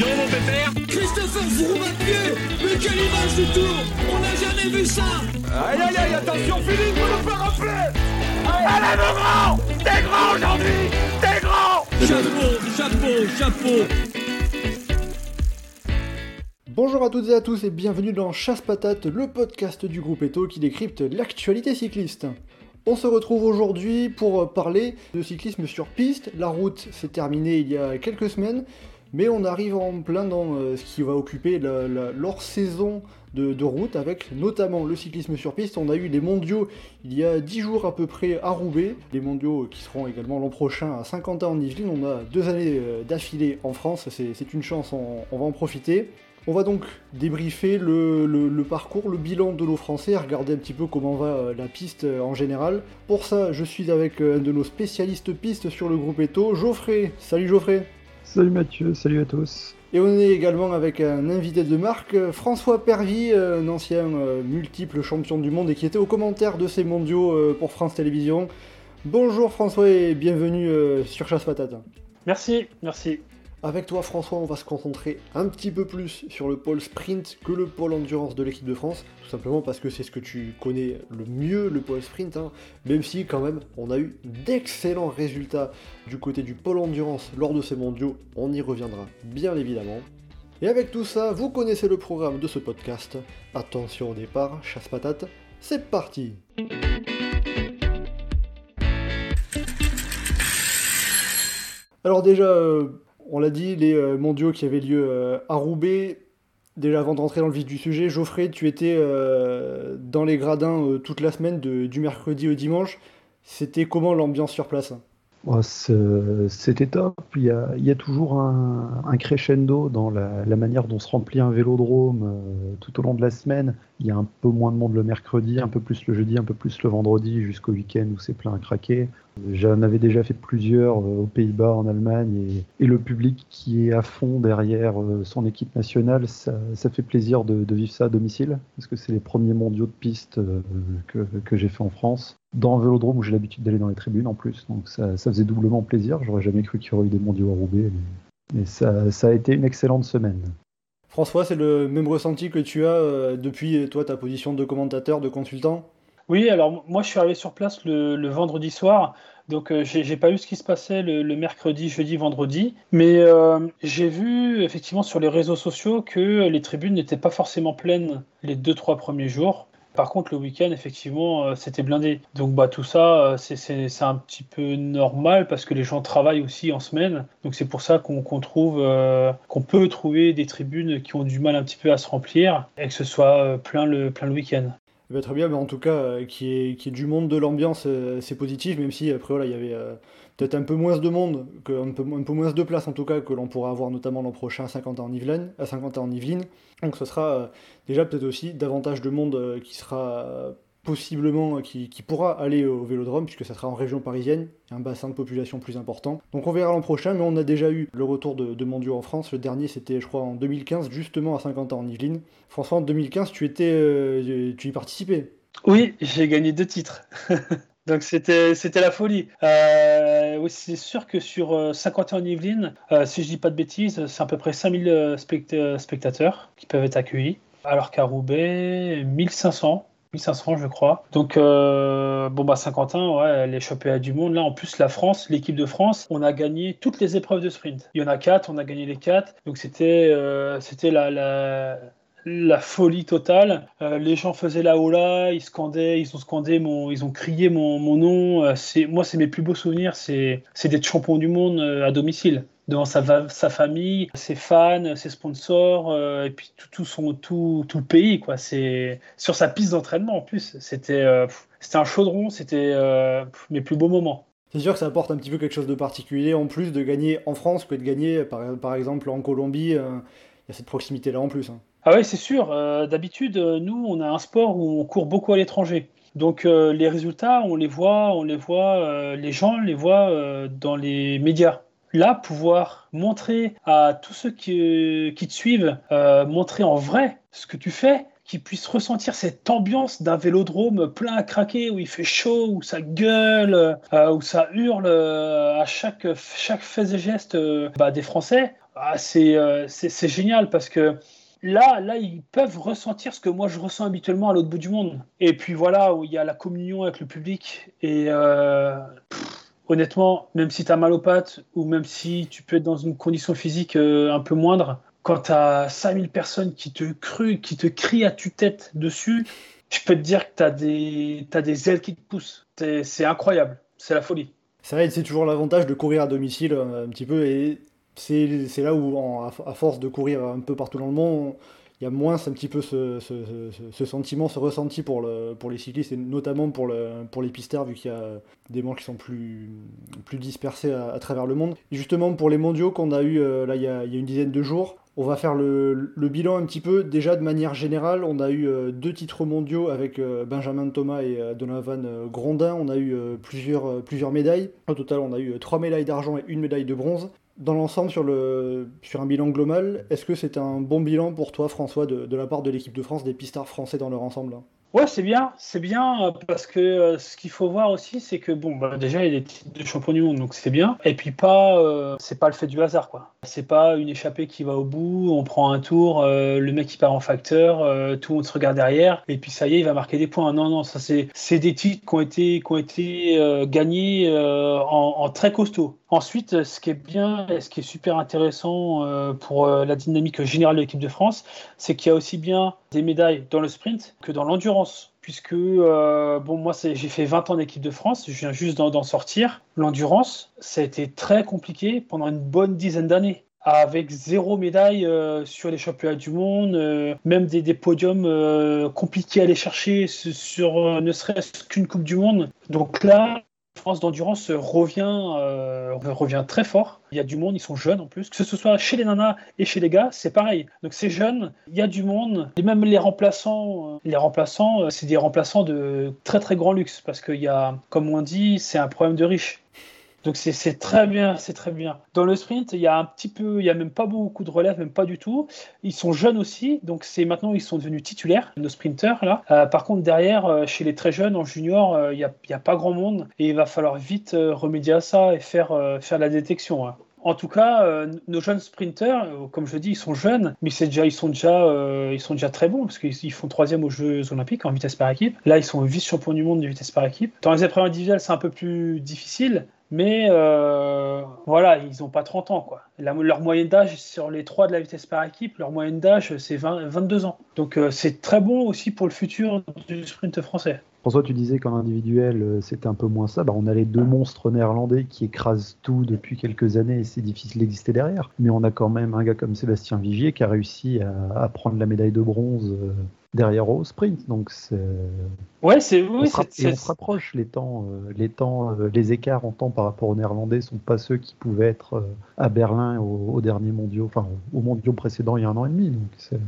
donc, mon pépère. Christopher pied Mais quelle image du tour On n'a jamais vu ça. Aïe aïe aïe, attention Philippe, vous nous faire rappeler Allez mon grand. T'es grand aujourd'hui. T'es grand. Chapeau, chapeau, chapeau. Bonjour à toutes et à tous et bienvenue dans Chasse Patate, le podcast du groupe Eto qui décrypte l'actualité cycliste. On se retrouve aujourd'hui pour parler de cyclisme sur piste. La route s'est terminée il y a quelques semaines, mais on arrive en plein dans euh, ce qui va occuper leur saison de, route avec notamment le cyclisme sur piste. On a eu les mondiaux il y a 10 jours à peu près à Roubaix, les mondiaux qui seront également l'an prochain à Saint-Quentin en Yvelines. On a deux années euh, d'affilée en France, c'est une chance, on- va en profiter. On va donc débriefer le, le- parcours, le bilan de l'eau français, regarder un petit peu comment va euh, la piste euh, en général. Pour ça, je suis avec euh, un de nos spécialistes pistes sur le groupe Eto, Geoffrey. Salut Geoffrey Salut Mathieu, salut à tous. Et on est également avec un invité de marque, François Pervy, euh, un ancien euh, multiple champion du monde et qui était au commentaire de ces mondiaux euh, pour France Télévisions. Bonjour François et bienvenue euh, sur Chasse Patate. Merci, merci. Avec toi François, on va se concentrer un petit peu plus sur le pôle sprint que le pôle endurance de l'équipe de France, tout simplement parce que c'est ce que tu connais le mieux, le pôle sprint, hein. même si quand même on a eu d'excellents résultats du côté du pôle endurance lors de ces mondiaux, on y reviendra bien évidemment. Et avec tout ça, vous connaissez le programme de ce podcast. Attention au départ, chasse patate, c'est parti Alors déjà, euh, on l'a dit, les euh, mondiaux qui avaient lieu euh, à Roubaix. Déjà avant de rentrer dans le vif du sujet, Geoffrey, tu étais euh, dans les gradins toute la semaine, du mercredi au dimanche. C'était comment l'ambiance sur place? Ce- C'était top. Il y, a, toujours un, crescendo dans la, manière dont se remplit un vélodrome tout au long de la semaine. Il y a un peu moins de monde le mercredi, un peu plus le jeudi, un peu plus le vendredi, jusqu'au week-end où c'est plein à craquer. J'en avais déjà fait plusieurs euh, aux Pays-Bas, en Allemagne, et, le public qui est à fond derrière euh, son équipe nationale, ça, fait plaisir de, vivre ça à domicile, parce que c'est les premiers mondiaux de piste euh, que, j'ai fait en France, dans un vélodrome où j'ai l'habitude d'aller dans les tribunes en plus, donc ça, faisait doublement plaisir. J'aurais jamais cru qu'il y aurait eu des mondiaux à Roubaix, mais, ça a été une excellente semaine. François, c'est le même ressenti que tu as euh, depuis toi ta position de commentateur, de consultant? Oui, alors moi je suis arrivé sur place le, vendredi soir, donc euh, j'ai pas vu ce qui se passait le, le mercredi, jeudi, vendredi, mais euh, j'ai vu effectivement sur les réseaux sociaux que les tribunes n'étaient pas forcément pleines les deux trois premiers jours. Par contre, le week-end, effectivement, euh, c'était blindé. Donc, bah, tout ça, euh, c'est- un petit peu normal parce que les gens travaillent aussi en semaine. Donc, c'est pour ça qu'on trouve, euh, qu'on peut trouver des tribunes qui ont du mal un petit peu à se remplir et que ce soit plein le, plein le week-end. Eh ben, très bien, mais en tout cas, qui est, qui est du monde de l'ambiance, c'est positif, même si après, voilà, il y avait peut-être un peu moins de monde, un, peu, moins de place en tout cas, que l'on pourra avoir notamment l'an prochain à 50 ans en Yvelines. À 50 ans en Yvelines. Donc ce sera euh, déjà peut-être aussi davantage de monde euh, qui sera euh, possiblement, euh, qui, pourra aller au Vélodrome, puisque ça sera en région parisienne, un bassin de population plus important. Donc on verra l'an prochain, mais on a déjà eu le retour de, de en France. Le dernier, c'était, je crois, en 2015, justement à 50 ans en Yvelines. François, en 2015, tu étais, euh, tu y participais? Oui, j'ai gagné deux titres. Donc c'était la folie. Euh, oui, c'est sûr que sur euh, 50 ans en Yvelines, euh, si je dis pas de bêtises, c'est à peu près 5000 euh, spect- euh, spectateurs qui peuvent être accueillis, alors qu'à Roubaix, 1500. 1500 je crois. Donc euh, bon bah Saint-Quentin, ouais, les championnats du monde. Là en plus la France, l'équipe de France, on a gagné toutes les épreuves de sprint. Il y en a quatre, on a gagné les quatre. Donc c'était euh, la la folie totale. Euh, les gens faisaient la hola, ils scandaient, ils ont scandé mon, ils ont crié mon, mon nom. Euh, c'est, moi, c'est mes plus beaux souvenirs, c'est, d'être champion du monde euh, à domicile, devant sa, sa famille, ses fans, ses sponsors, et puis tout, tout son, tout, tout le pays, quoi. C'est sur sa piste d'entraînement en plus. C'était, un chaudron, c'était mes plus beaux moments. C'est sûr que ça apporte un petit peu quelque chose de particulier en plus de gagner en France que de gagner par, par exemple en Colombie. Il y a cette proximité là en plus. hein. Ah ouais, c'est sûr. Euh, D'habitude, euh, nous, on a un sport où on court beaucoup à l'étranger. Donc euh, les résultats, on les voit, on les voit, euh, les gens les voient dans les médias. Là, pouvoir montrer à tous ceux qui, te suivent, montrer en vrai ce que tu fais, qu'ils puissent ressentir cette ambiance d'un vélodrome plein à craquer, où il fait chaud, où ça gueule, où ça hurle à chaque, chaque fait et geste bah, des Français. Ah, c'est génial parce que là, là, ils peuvent ressentir ce que moi je ressens habituellement à l'autre bout du monde. Et puis voilà, où il y a la communion avec le public. Et honnêtement, même si tu as mal aux pattes ou même si tu peux être dans une condition physique un peu moindre, quand tu as 5000 personnes qui te, cruent, qui te crient à tue-tête dessus, je peux te dire que tu as, des, des ailes qui te poussent. C'est incroyable, c'est la folie. C'est vrai, c'est toujours l'avantage de courir à domicile un petit peu, c'est là où, à force de courir un peu partout dans le monde, il y a moins un petit peu ce, sentiment, ce ressenti pour, le, pour les cyclistes, et notamment pour, le, pour les pisteurs, vu qu'il y a des manches qui sont plus, plus dispersés à, travers le monde. justement, pour les mondiaux qu'on a eu euh, là, il y a, y a, une dizaine de jours, on va faire le, bilan un petit peu. Déjà, de manière générale, on a eu euh, deux titres mondiaux avec euh, Benjamin Thomas et Donovan Grondin. On a eu plusieurs, plusieurs médailles. Au total, on a eu trois médailles d'argent et une médaille de bronze dans l'ensemble, sur, le, sur un bilan global, est-ce que c'est un bon bilan pour toi, François, de, la part de l'équipe de France, des pistards français dans leur ensemble Ouais, c'est bien, c'est bien euh, parce que euh, ce qu'il faut voir aussi, c'est que bon, bah, déjà il y a des titres de champion du monde, donc c'est bien. Et puis pas, euh, c'est pas le fait du hasard, quoi. C'est pas une échappée qui va au bout, on prend un tour, le mec qui part en facteur, tout le monde se regarde derrière, et puis ça y est, il va marquer des points. Non, non, ça c'est, des titres qui ont été, qui ont été gagnés en, en, très costaud. Ensuite, ce qui est bien et ce qui est super intéressant pour la dynamique générale de l'équipe de France, c'est qu'il y a aussi bien des médailles dans le sprint que dans l'endurance. Puisque, euh, bon, moi, j'ai fait 20 ans d'équipe de France, je viens juste d'en sortir. L'endurance, ça a été très compliqué pendant une bonne dizaine d'années avec zéro médaille euh, sur les championnats du monde, euh, même des podiums compliqués à aller chercher sur ne serait-ce qu'une Coupe du Monde. Donc là, France d'endurance revient, euh, revient très fort. Il y a du monde, ils sont jeunes en plus. Que ce soit chez les nanas et chez les gars, c'est pareil. Donc c'est jeune, il y a du monde. Et même les remplaçants, euh, les remplaçants, euh, c'est des remplaçants de très très grand luxe parce qu'il y a, comme on dit, c'est un problème de riches. Donc c'est très bien, c'est très bien. Dans le sprint, il y a un petit peu, il y a même pas beaucoup de relève, même pas du tout. Ils sont jeunes aussi, donc c'est maintenant ils sont devenus titulaires, nos sprinters là. Euh, par contre derrière, euh, chez les très jeunes en junior, euh, il n'y a, pas grand monde et il va falloir vite remédier à ça et faire faire la détection. Hein. En tout cas, nos jeunes sprinters, comme je dis, ils sont jeunes, mais déjà, ils sont déjà, ils sont déjà très bons parce qu'ils font troisième aux Jeux Olympiques en vitesse par équipe. Là, ils sont vice-champions du monde de vitesse par équipe. Dans les épreuves individuelles, c'est un peu plus difficile, mais euh, voilà, ils n'ont pas 30 ans. Quoi. leur moyenne d'âge sur les trois de la vitesse par équipe, leur moyenne d'âge, c'est 22 ans. Donc euh, c'est très bon aussi pour le futur du sprint français. François, tu disais qu'en individuel, euh, c'était un peu moins ça. Bah, on a les deux monstres néerlandais qui écrasent tout depuis quelques années et c'est difficile d'exister derrière. Mais on a quand même un gars comme Sébastien Vigier qui a réussi à, prendre la médaille de bronze derrière au sprint. Donc c'est. Ouais, c'est. Oui, on, on se rapproche. Les temps, euh, les temps, les écarts en temps par rapport aux Néerlandais sont pas ceux qui pouvaient être à Berlin au, dernier mondiaux, enfin au mondiaux précédent il y a un an et demi. Donc c'est.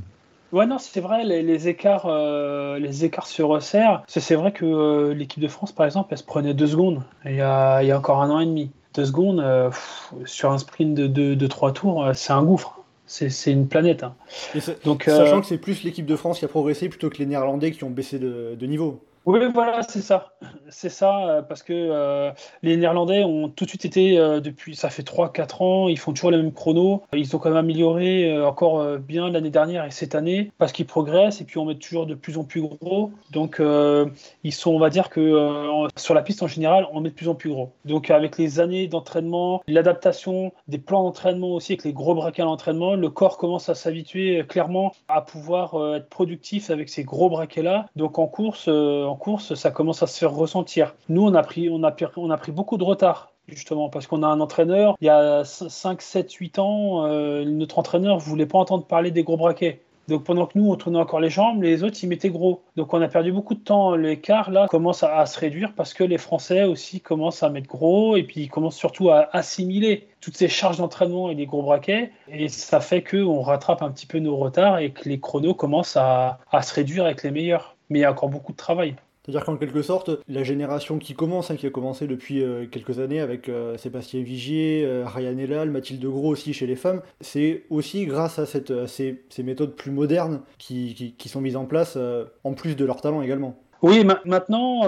Ouais, non, c'est vrai, les, écarts, euh, les écarts se resserrent. C'est vrai que euh, l'équipe de France, par exemple, elle se prenait deux secondes il y a, il y a encore un an et demi. Deux secondes euh, sur un sprint de, de, trois tours, c'est un gouffre. C'est une planète. Hein. Donc, sachant que c'est plus l'équipe de France qui a progressé plutôt que les Néerlandais qui ont baissé de, de niveau. Oui, voilà, c'est ça. C'est ça, euh, parce que euh, les Néerlandais ont tout de suite été, euh, depuis, ça fait 3-4 ans, ils font toujours les mêmes chronos. Ils ont quand même amélioré encore bien l'année dernière et cette année, parce qu'ils progressent et puis on met toujours de plus en plus gros. Donc, ils sont, on va dire que sur la piste en général, on met de plus en plus gros. Donc, avec les années d'entraînement, l'adaptation des plans d'entraînement aussi, avec les gros braquets à l'entraînement, le corps commence à s'habituer clairement à pouvoir être productif avec ces gros braquets-là. Donc, en course, course, ça commence à se faire ressentir. Nous, on a pris, on a pris beaucoup de retard justement, parce qu'on a un entraîneur, il y a 5, 7, 8 ans, euh, notre entraîneur ne voulait pas entendre parler des gros braquets. Donc pendant que nous, on tournait encore les jambes, les autres, ils mettaient gros. Donc on a perdu beaucoup de temps. L'écart, là, commence à, se réduire parce que les Français aussi commencent à mettre gros et puis ils commencent surtout à assimiler toutes ces charges d'entraînement et les gros braquets. Et ça fait qu'on rattrape un petit peu nos retards et que les chronos commencent à se réduire avec les meilleurs mais il y a encore beaucoup de travail. C'est-à-dire qu'en quelque sorte, la génération qui commence, hein, qui a commencé depuis euh, quelques années avec euh, Sébastien Vigier, euh, Ryan Elal, Mathilde Gros aussi chez les femmes, c'est aussi grâce à, cette, ces, ces, méthodes plus modernes qui, qui, qui sont mises en place, en plus de leur talent également. Oui, ma maintenant,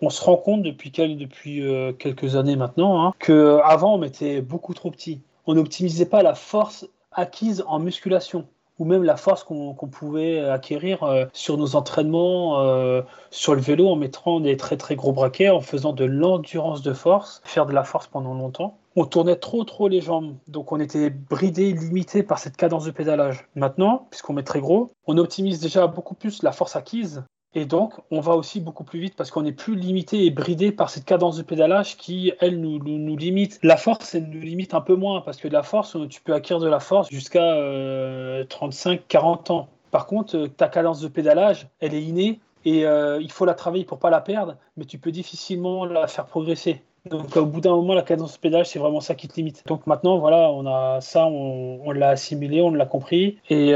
on se rend compte depuis, quel, depuis quelques années maintenant hein, qu'avant, on était beaucoup trop petit. On n'optimisait pas la force acquise en musculation ou même la force qu'on pouvait acquérir euh, sur nos entraînements euh, sur le vélo en mettant des très très gros braquets, en faisant de l'endurance de force, faire de la force pendant longtemps. On tournait trop trop les jambes, donc on était bridé, limité par cette cadence de pédalage. Maintenant, puisqu'on met très gros, on optimise déjà beaucoup plus la force acquise et donc, on va aussi beaucoup plus vite parce qu'on est plus limité et bridé par cette cadence de pédalage qui, elle, nous, nous, limite. La force, elle nous limite un peu moins parce que de la force, tu peux acquérir de la force jusqu'à 35-40 euh, ans. Par contre, euh, ta cadence de pédalage, elle est innée et euh, il faut la travailler pour pas la perdre, mais tu peux difficilement la faire progresser. Donc au bout d'un moment, la cadence de pédalage, c'est vraiment ça qui te limite. Donc maintenant, voilà, on a ça, on, l'a assimilé, on l'a compris. Et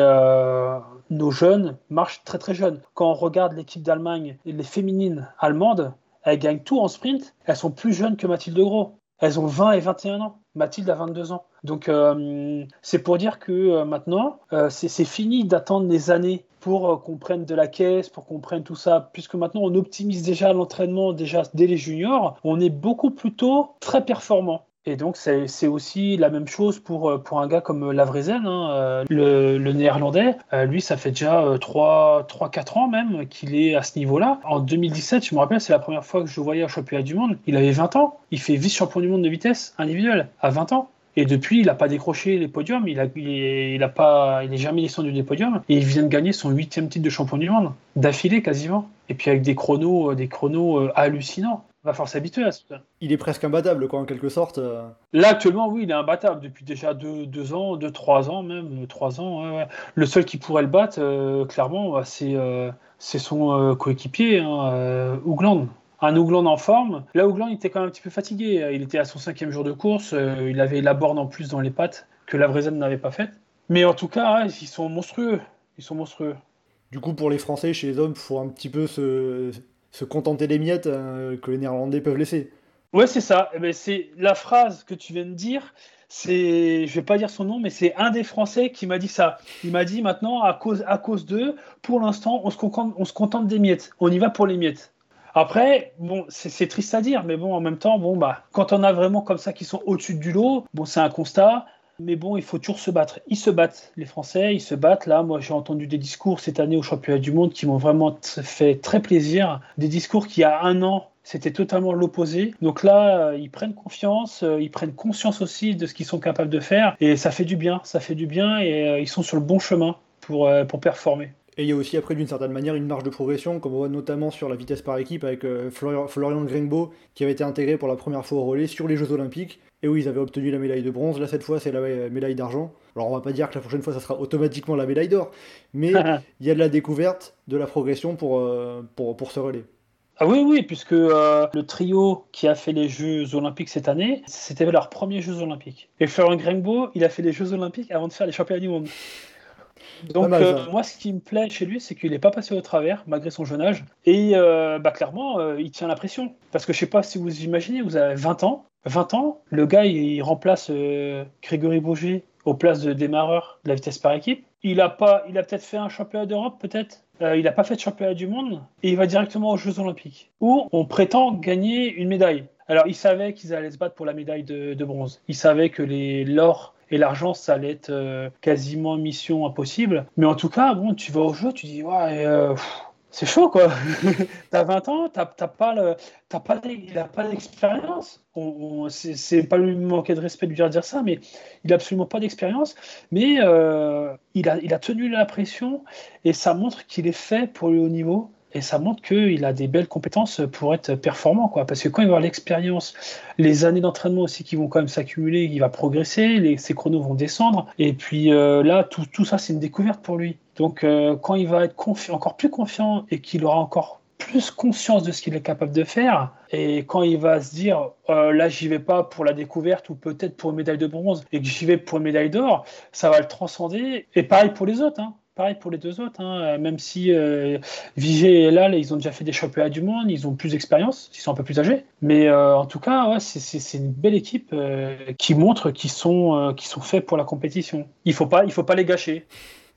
nos jeunes marchent très très jeunes. Quand on regarde l'équipe d'Allemagne, les féminines allemandes, elles gagnent tout en sprint. Elles sont plus jeunes que Mathilde Gros. Elles ont 20 et 21 ans. Mathilde a 22 ans. Donc euh, c'est pour dire que euh, maintenant, euh, c'est fini d'attendre des années pour qu'on prenne de la caisse, pour qu'on prenne tout ça, puisque maintenant on optimise déjà l'entraînement déjà dès les juniors. On est beaucoup plus tôt très performant. Et donc, c'est aussi la même chose pour, euh, pour un gars comme Lavrezen, hein, euh, le, néerlandais. Euh, lui, ça fait déjà 3-4 ans même qu'il est à ce niveau-là. En 2017, je me rappelle, c'est la première fois que je voyais au championnat du monde. Il avait 20 ans. Il fait vice-champion du monde de vitesse individuelle à 20 ans. Et depuis, il n'a pas décroché les podiums, il, a, il, a pas, il est jamais descendu des podiums. Et il vient de gagner son huitième titre de champion du monde, d'affilée quasiment. Et puis avec des chronos, des chronos hallucinants va falloir s'habituer à ça. Il est presque imbattable, quoi, en quelque sorte. Euh. Là, actuellement, oui, il est imbattable depuis déjà deux, deux ans, deux, trois ans même, trois ans. Ouais, Le seul qui pourrait le battre, euh, clairement, bah, c'est euh, son coéquipier, hein, Ougland. Un Ougland en forme. Là, Ougland, était quand même un petit peu fatigué. Il était à son cinquième jour de course. il avait la borne en plus dans les pattes que la Vrezen n'avait pas faite. Mais en tout cas, ils sont monstrueux. Ils sont monstrueux. Du coup, pour les Français, chez les hommes, il faut un petit peu se, se contenter des miettes euh, que les Néerlandais peuvent laisser. Ouais, c'est ça. Eh ben, c'est la phrase que tu viens de dire. C'est, je vais pas dire son nom, mais c'est un des Français qui m'a dit ça. Il m'a dit maintenant, à cause, à cause d'eux, pour l'instant, on se, contente, on se contente des miettes. On y va pour les miettes. Après, bon, c'est triste à dire, mais bon, en même temps, bon, bah, quand on a vraiment comme ça qui sont au-dessus du lot, bon, c'est un constat. Mais bon, il faut toujours se battre. Ils se battent, les Français, ils se battent. Là, moi, j'ai entendu des discours cette année au championnat du monde qui m'ont vraiment fait très plaisir. Des discours qui, il y a un an, c'était totalement l'opposé. Donc là, euh, ils prennent confiance, euh, ils prennent conscience aussi de ce qu'ils sont capables de faire. Et ça fait du bien, ça fait du bien et euh, ils sont sur le bon chemin pour, pour performer. Et il y a aussi après d'une certaine manière une marge de progression, comme on voit notamment sur la vitesse par équipe avec Florian Gringbo qui avait été intégré pour la première fois au relais sur les Jeux Olympiques et oui, ils avaient obtenu la médaille de bronze. Là, cette fois, c'est la médaille d'argent. Alors, on va pas dire que la prochaine fois, ça sera automatiquement la médaille d'or, mais il y a de la découverte, de la progression pour, euh, pour, pour ce relais. Ah oui, oui, puisque euh, le trio qui a fait les Jeux Olympiques cette année, c'était leurs premiers Jeux Olympiques. Et Florent Grengbo, il a fait les Jeux Olympiques avant de faire les championnats du monde. Donc, euh, moi, ce qui me plaît chez lui, c'est qu'il n'est pas passé au travers, malgré son jeune âge. Et bah, clairement, il tient la pression. Parce que je sais pas si vous imaginez, vous avez 20 ans, 20 ans, le gars, il remplace euh, Grégory Bourget au place de démarreur de la vitesse par équipe. Il a pas, il a peut-être fait un championnat d'Europe, peut-être. Euh, il n'a pas fait de championnat du monde et il va directement aux Jeux Olympiques où on prétend gagner une médaille. Alors, il savait qu'ils allaient se battre pour la médaille de, bronze. Il savait que les l'or et l'argent, ça allait être euh, quasiment mission impossible. Mais en tout cas, bon, tu vas au jeu, tu dis ouais c'est chaud quoi. t'as 20 ans, t'as pas le, pas, d'expérience. C'est pas lui manquer de respect de lui dire ça, mais il a absolument pas d'expérience. Mais euh, il, a, il a tenu la pression et ça montre qu'il est fait pour le haut niveau. Et ça montre qu'il a des belles compétences pour être performant, quoi. Parce que quand il va avoir l'expérience, les années d'entraînement aussi qui vont quand même s'accumuler, il va progresser, les, ses chronos vont descendre. Et puis euh, là, tout, tout ça, c'est une découverte pour lui. Donc euh, quand il va être encore plus confiant et qu'il aura encore plus conscience de ce qu'il est capable de faire, et quand il va se dire euh, là j'y vais pas pour la découverte ou peut-être pour une médaille de bronze et que j'y vais pour une médaille d'or, ça va le transcender. Et pareil pour les autres. Hein pareil pour les deux autres. hein. Même si euh, et Lal, ils ont déjà fait des championnats du monde, ils ont plus d'expérience, ils sont un peu plus âgés. Mais euh, en tout cas, c'est- une belle équipe euh, qui montre qu'ils sont, euh, qu'ils sont faits pour la compétition. Il faut pas, il faut pas les gâcher.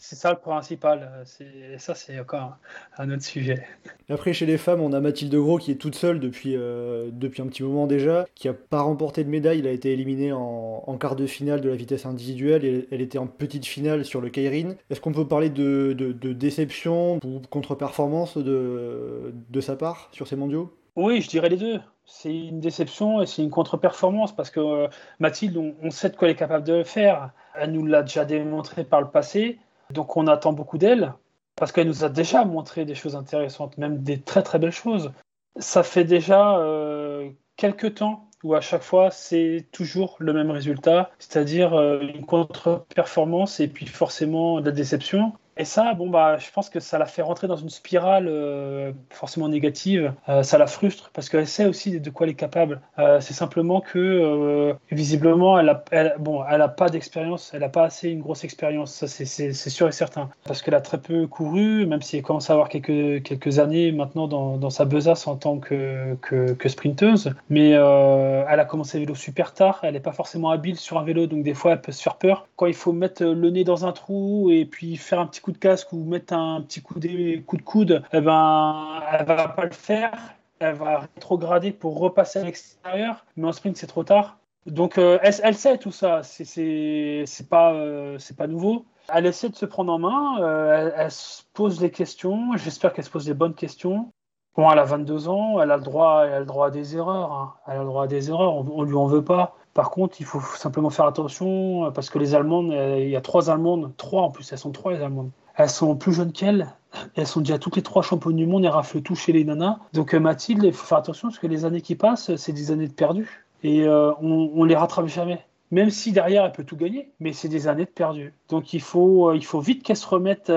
C'est ça le principal. Euh, c'est- Ça, c'est encore un autre sujet. Après, chez les femmes, on a Mathilde Gros qui est toute seule depuis, euh, depuis un petit moment déjà, qui a pas remporté de médaille. Elle a été éliminée en, en quart de finale de la vitesse individuelle et elle était en petite finale sur le Kairin. Est-ce qu'on peut parler de, de- de déception ou contre-performance de, de sa part sur ces mondiaux? Oui, je dirais les deux. C'est une déception et c'est une contre-performance parce que euh, Mathilde, on, on sait de quoi elle est capable de faire. Elle nous l'a déjà démontré par le passé, donc on attend beaucoup d'elle parce qu'elle nous a déjà montré des choses intéressantes, même des très très belles choses. Ça fait déjà euh, quelques temps où à chaque fois c'est toujours le même résultat, c'est-à-dire euh, une contre-performance et puis forcément de la déception. Et ça, bon bah, je pense que ça la fait rentrer dans une spirale euh, forcément négative. Euh, ça la frustre parce qu'elle sait aussi de quoi elle est capable. Euh, c'est simplement que visiblement, elle a, elle- bon, elle pas d'expérience, elle a pas assez une grosse expérience. Ça, c'est- sûr et certain. Parce qu'elle a très peu couru, même si elle commence à avoir quelques quelques années maintenant dans, dans sa besace en tant que que, sprinteuse. Mais elle a commencé le vélo super tard. Elle n'est pas forcément habile sur un vélo, donc des fois elle peut se faire peur. Quand il faut mettre le nez dans un trou et puis faire un petit coup de casque ou mettre un petit coup de, coup de coude, eh ben, elle va pas le faire. Elle va rétrograder pour repasser à l'extérieur, mais en sprint c'est trop tard. Donc euh, elle, sait tout ça, c'est- pas, euh, pas nouveau. Elle essaie de se prendre en main, euh, elle se pose des questions, j'espère qu'elle se pose des bonnes questions. Bon, elle a 22 ans, elle a le droit, elle a à des erreurs. hein. Elle a le droit des erreurs, on, lui en veut pas. Par contre, il faut simplement faire attention euh, parce que les Allemandes, euh, il y a trois Allemandes, trois en plus, elles sont trois les Allemandes. Elles sont plus jeunes qu'elle, elles sont déjà toutes les trois championnes du monde et raflent tout chez les nanas. Donc euh, Mathilde, il faut faire attention parce que les années qui passent, c'est des années de perdu et on, on les rattrape jamais. Même si derrière elle peut tout gagner, mais c'est des années de perdu. Donc il faut, vite qu'elle se remette.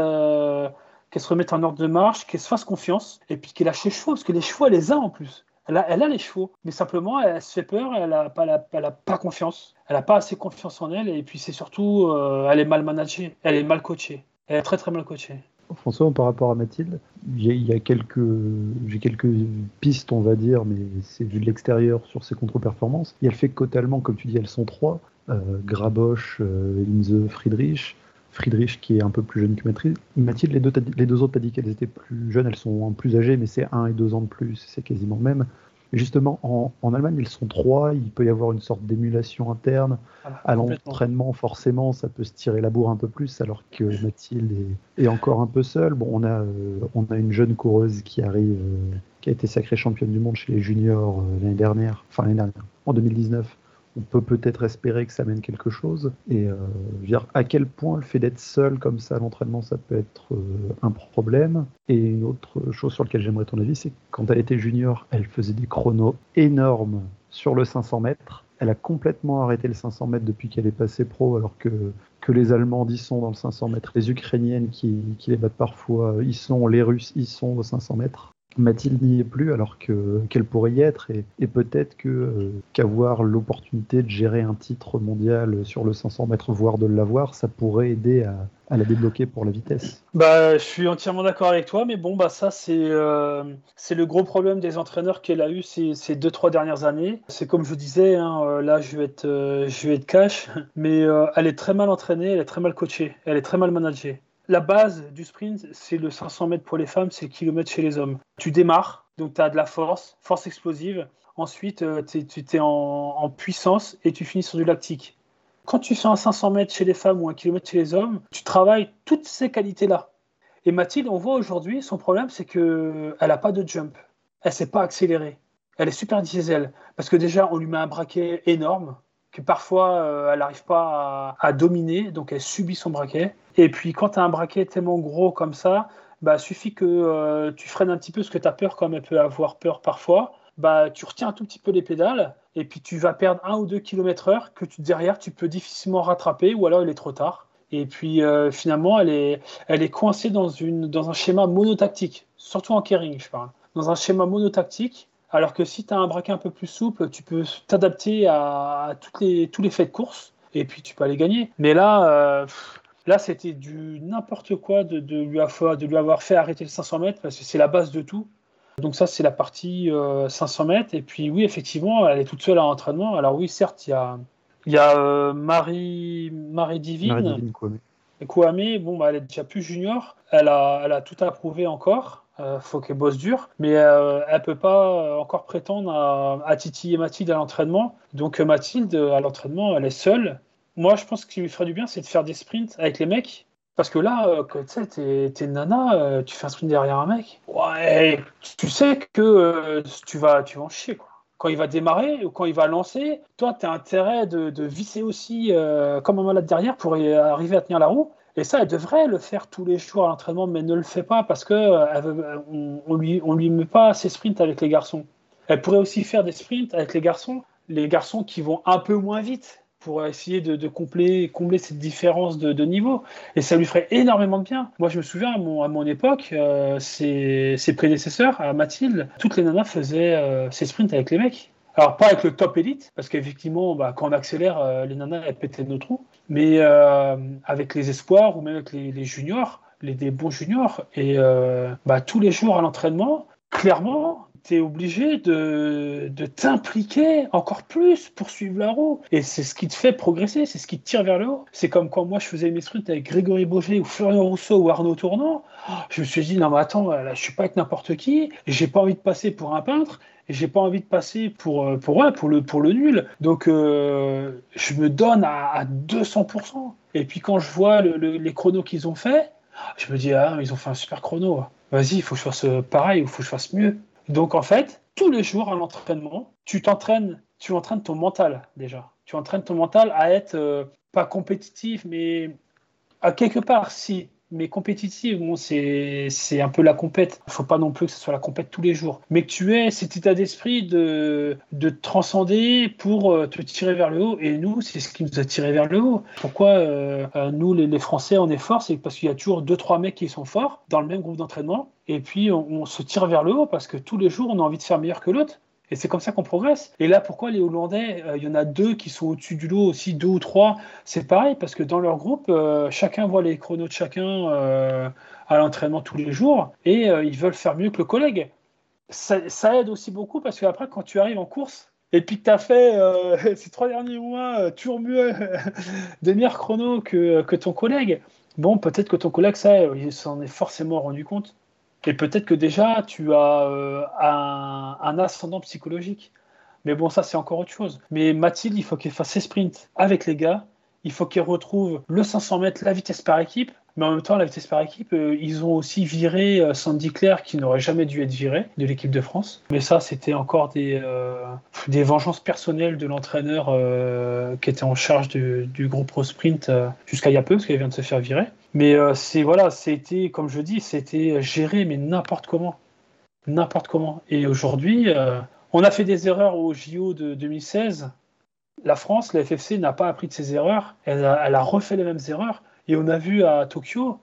Qu'elle se remette en ordre de marche, qu'elle se fasse confiance, et puis qu'elle lâche les chevaux, parce que les chevaux, elle les a en plus. Elle a, elle a les chevaux, mais simplement, elle, se fait peur, elle n'a pas, elle a pas confiance. Elle n'a pas assez confiance en elle, et puis c'est surtout, euh, elle est mal managée, elle est mal coachée. Elle est très très mal coachée. François, par rapport à Mathilde, il quelques, j'ai quelques pistes, on va dire, mais c'est vu de l'extérieur sur ses contre-performances. Il y a le fait que côté allemand, comme tu dis, elles sont trois euh, Grabosch, euh, Linze, Friedrich. Friedrich qui est un peu plus jeune que Mathilde. Mathilde, les deux, les deux autres, t'as dit qu'elles étaient plus jeunes, elles sont plus âgées, mais c'est un et deux ans de plus, c'est quasiment le même. Et justement, en, en Allemagne, ils sont trois, il peut y avoir une sorte d'émulation interne. À l'entraînement, forcément, ça peut se tirer la bourre un peu plus, alors que Mathilde est, est encore un peu seule. Bon, on a, euh, on a une jeune coureuse qui arrive, euh, qui a été sacrée championne du monde chez les juniors euh, l'année dernière, enfin l'année dernière, en 2019. On peut peut-être espérer que ça mène quelque chose. Et euh, dire, à quel point le fait d'être seul comme ça à l'entraînement, ça peut être euh, un problème. Et une autre chose sur laquelle j'aimerais ton avis, c'est quand elle était junior, elle faisait des chronos énormes sur le 500 mètres. Elle a complètement arrêté le 500 mètres depuis qu'elle est passée pro, alors que, que les Allemands y sont dans le 500 mètres, les Ukrainiennes qui, qui les battent parfois y sont, les Russes y sont au 500 mètres. Mathilde n'y est plus alors que qu'elle pourrait y être et, peut-être euh, qu'avoir l'opportunité de gérer un titre mondial sur le 500 mètres, voire de l'avoir, ça pourrait aider à, la débloquer pour la vitesse. Bah, je suis entièrement d'accord avec toi, mais bon, bah ça c'est euh, c'est le gros problème des entraîneurs qu'elle a eu ces, ces deux trois dernières années. C'est comme je disais, hein, euh, là je vais être euh, cash, mais elle est très mal entraînée, elle est très mal coachée, elle est très mal managée. La base du sprint, c'est le 500 mètres pour les femmes, c'est le kilomètre chez les hommes. Tu démarres, donc tu as de la force, force explosive. Ensuite, euh, tu es en, en puissance et tu finis sur du lactique. Quand tu fais un 500 mètres chez les femmes ou un kilomètre chez les hommes, tu travailles toutes ces qualités-là. Et Mathilde, on voit aujourd'hui, son problème, c'est qu'elle n'a pas de jump. Elle ne sait pas accélérer. Elle est super diesel. Parce que déjà, on lui met un braquet énorme, que parfois, euh, elle n'arrive pas à, dominer, donc elle subit son braquet. Et puis, quand tu as un braquet tellement gros comme ça, bah, suffit que euh, tu freines un petit peu, parce que tu as peur, comme elle peut avoir peur parfois. Bah, tu retiens un tout petit peu les pédales, et puis tu vas perdre un ou deux kilomètres heure que tu, derrière, tu peux difficilement rattraper, ou alors il est trop tard. Et puis, euh, finalement, elle est, elle est coincée dans, une, dans un schéma monotactique, surtout en kering, je parle. Dans un schéma monotactique, alors que si tu as un braquet un peu plus souple, tu peux t'adapter à, à toutes les, tous les faits de course et puis tu peux aller gagner. Mais là, euh, Là, c'était du n'importe quoi de, de, lui avoir, de lui avoir fait arrêter le 500 mètres parce que c'est la base de tout. Donc ça, c'est la partie 500 mètres. Et puis oui, effectivement, elle est toute seule à l'entraînement. Alors oui, certes, il y a, y a Marie, Marie Divine. Marie Divine Kouame, bon, bah, elle est déjà plus junior. Elle a, elle a tout approuvé encore. Euh, faut qu'elle bosse dur, mais euh, elle peut pas encore prétendre à, à titiller Mathilde à l'entraînement. Donc Mathilde, à l'entraînement, elle est seule. Moi, je pense que ce qui lui ferait du bien, c'est de faire des sprints avec les mecs. Parce que là, euh, tu sais, t'es, nana, euh, tu fais un sprint derrière un mec. Ouais, tu sais que euh, tu, vas, tu vas en chier, quand il va démarrer ou quand il va lancer, toi, tu as intérêt de visser aussi comme un malade derrière pour arriver à tenir la roue. Et ça, elle devrait le faire tous les jours à l'entraînement, mais ne le fait pas parce que euh, on, lui, lui met pas ses sprints avec les garçons. Elle pourrait aussi faire des sprints avec les garçons, les garçons qui vont un peu moins vite pour essayer de, combler, cette différence de, niveau. Et ça lui ferait énormément de bien. Moi, je me souviens, à mon, époque, euh, ses, prédécesseurs, à Mathilde, toutes les nanas faisaient euh, ses sprints avec les mecs. Alors, pas avec le top élite, parce qu'effectivement, bah, quand on accélère, euh, les nanas, elles pétaient nos trous. Mais euh, avec les espoirs ou même avec les, juniors, les, des bons juniors, et euh, bah, tous les jours à l'entraînement, clairement, tu es obligé de, de t'impliquer encore plus pour suivre la roue. Et c'est ce qui te fait progresser, c'est ce qui te tire vers le haut. C'est comme quand moi je faisais mes sprints avec Grégory Boger ou Florian Rousseau ou Arnaud Tournant. Je me suis dit, non mais attends, là, je suis pas avec n'importe qui, j'ai pas envie de passer pour un peintre, et j'ai pas envie de passer pour, euh, pour, pour, le, pour le nul. Donc euh, je me donne à, 200%. Et puis quand je vois les chronos qu'ils ont fait, je me dis, ah, ils ont fait un super chrono. Vas-y, il faut que je fasse euh, pareil ou il faut que je fasse mieux. Donc en fait, tous les jours à l'entraînement, tu t'entraînes, tu entraînes ton mental déjà. Tu entraînes ton mental à être pas compétitif, mais à quelque part, si mais compétitive, bon, c'est un peu la compète. Il faut pas non plus que ce soit la compète tous les jours. Mais que tu aies cet état d'esprit de, de transcender pour euh, te tirer vers le haut. Et nous, c'est ce qui nous a tiré vers le haut. Pourquoi euh, euh, nous, les, les, Français, on est forts? C'est parce qu'il y a toujours deux, trois mecs qui sont forts dans le même groupe d'entraînement. Et puis, on, on se tire vers le haut parce que tous les jours, on a envie de faire meilleur que l'autre. Et c'est comme ça qu'on progresse. Et là, pourquoi les Hollandais, euh, il y en a deux qui sont au-dessus du lot aussi, deux ou trois C'est pareil, parce que dans leur groupe, euh, chacun voit les chronos de chacun euh, à l'entraînement tous les jours, et ils veulent faire mieux que le collègue. Ça, aide aussi beaucoup, parce qu'après, quand tu arrives en course, et puis que tu as fait ces trois derniers mois toujours mieux des meilleurs chronos que, que ton collègue, bon, peut-être que ton collègue, ça, il s'en est forcément rendu compte. Et peut-être que déjà, tu as euh, un, ascendant psychologique. Mais bon, ça, c'est encore autre chose. Mais Mathilde, il faut qu'elle fasse ses sprints avec les gars. Il faut qu'elle retrouve le 500 mètres, la vitesse par équipe. Mais en même temps, la vitesse par équipe, euh, ils ont aussi viré euh, Sandy Claire, qui n'aurait jamais dû être viré de l'équipe de France. Mais ça, c'était encore des, des vengeances personnelles de l'entraîneur qui était en charge du, du groupe Pro Sprint jusqu'à il y a peu, parce qu'elle vient de se faire virer. Mais euh, c'est voilà, c'était comme je dis, c'était géré mais n'importe comment, n'importe comment. Et aujourd'hui, euh, on a fait des erreurs au JO de 2016. La France, la FFC n'a pas appris de ses erreurs. Elle a, refait les mêmes erreurs. Et on a vu à Tokyo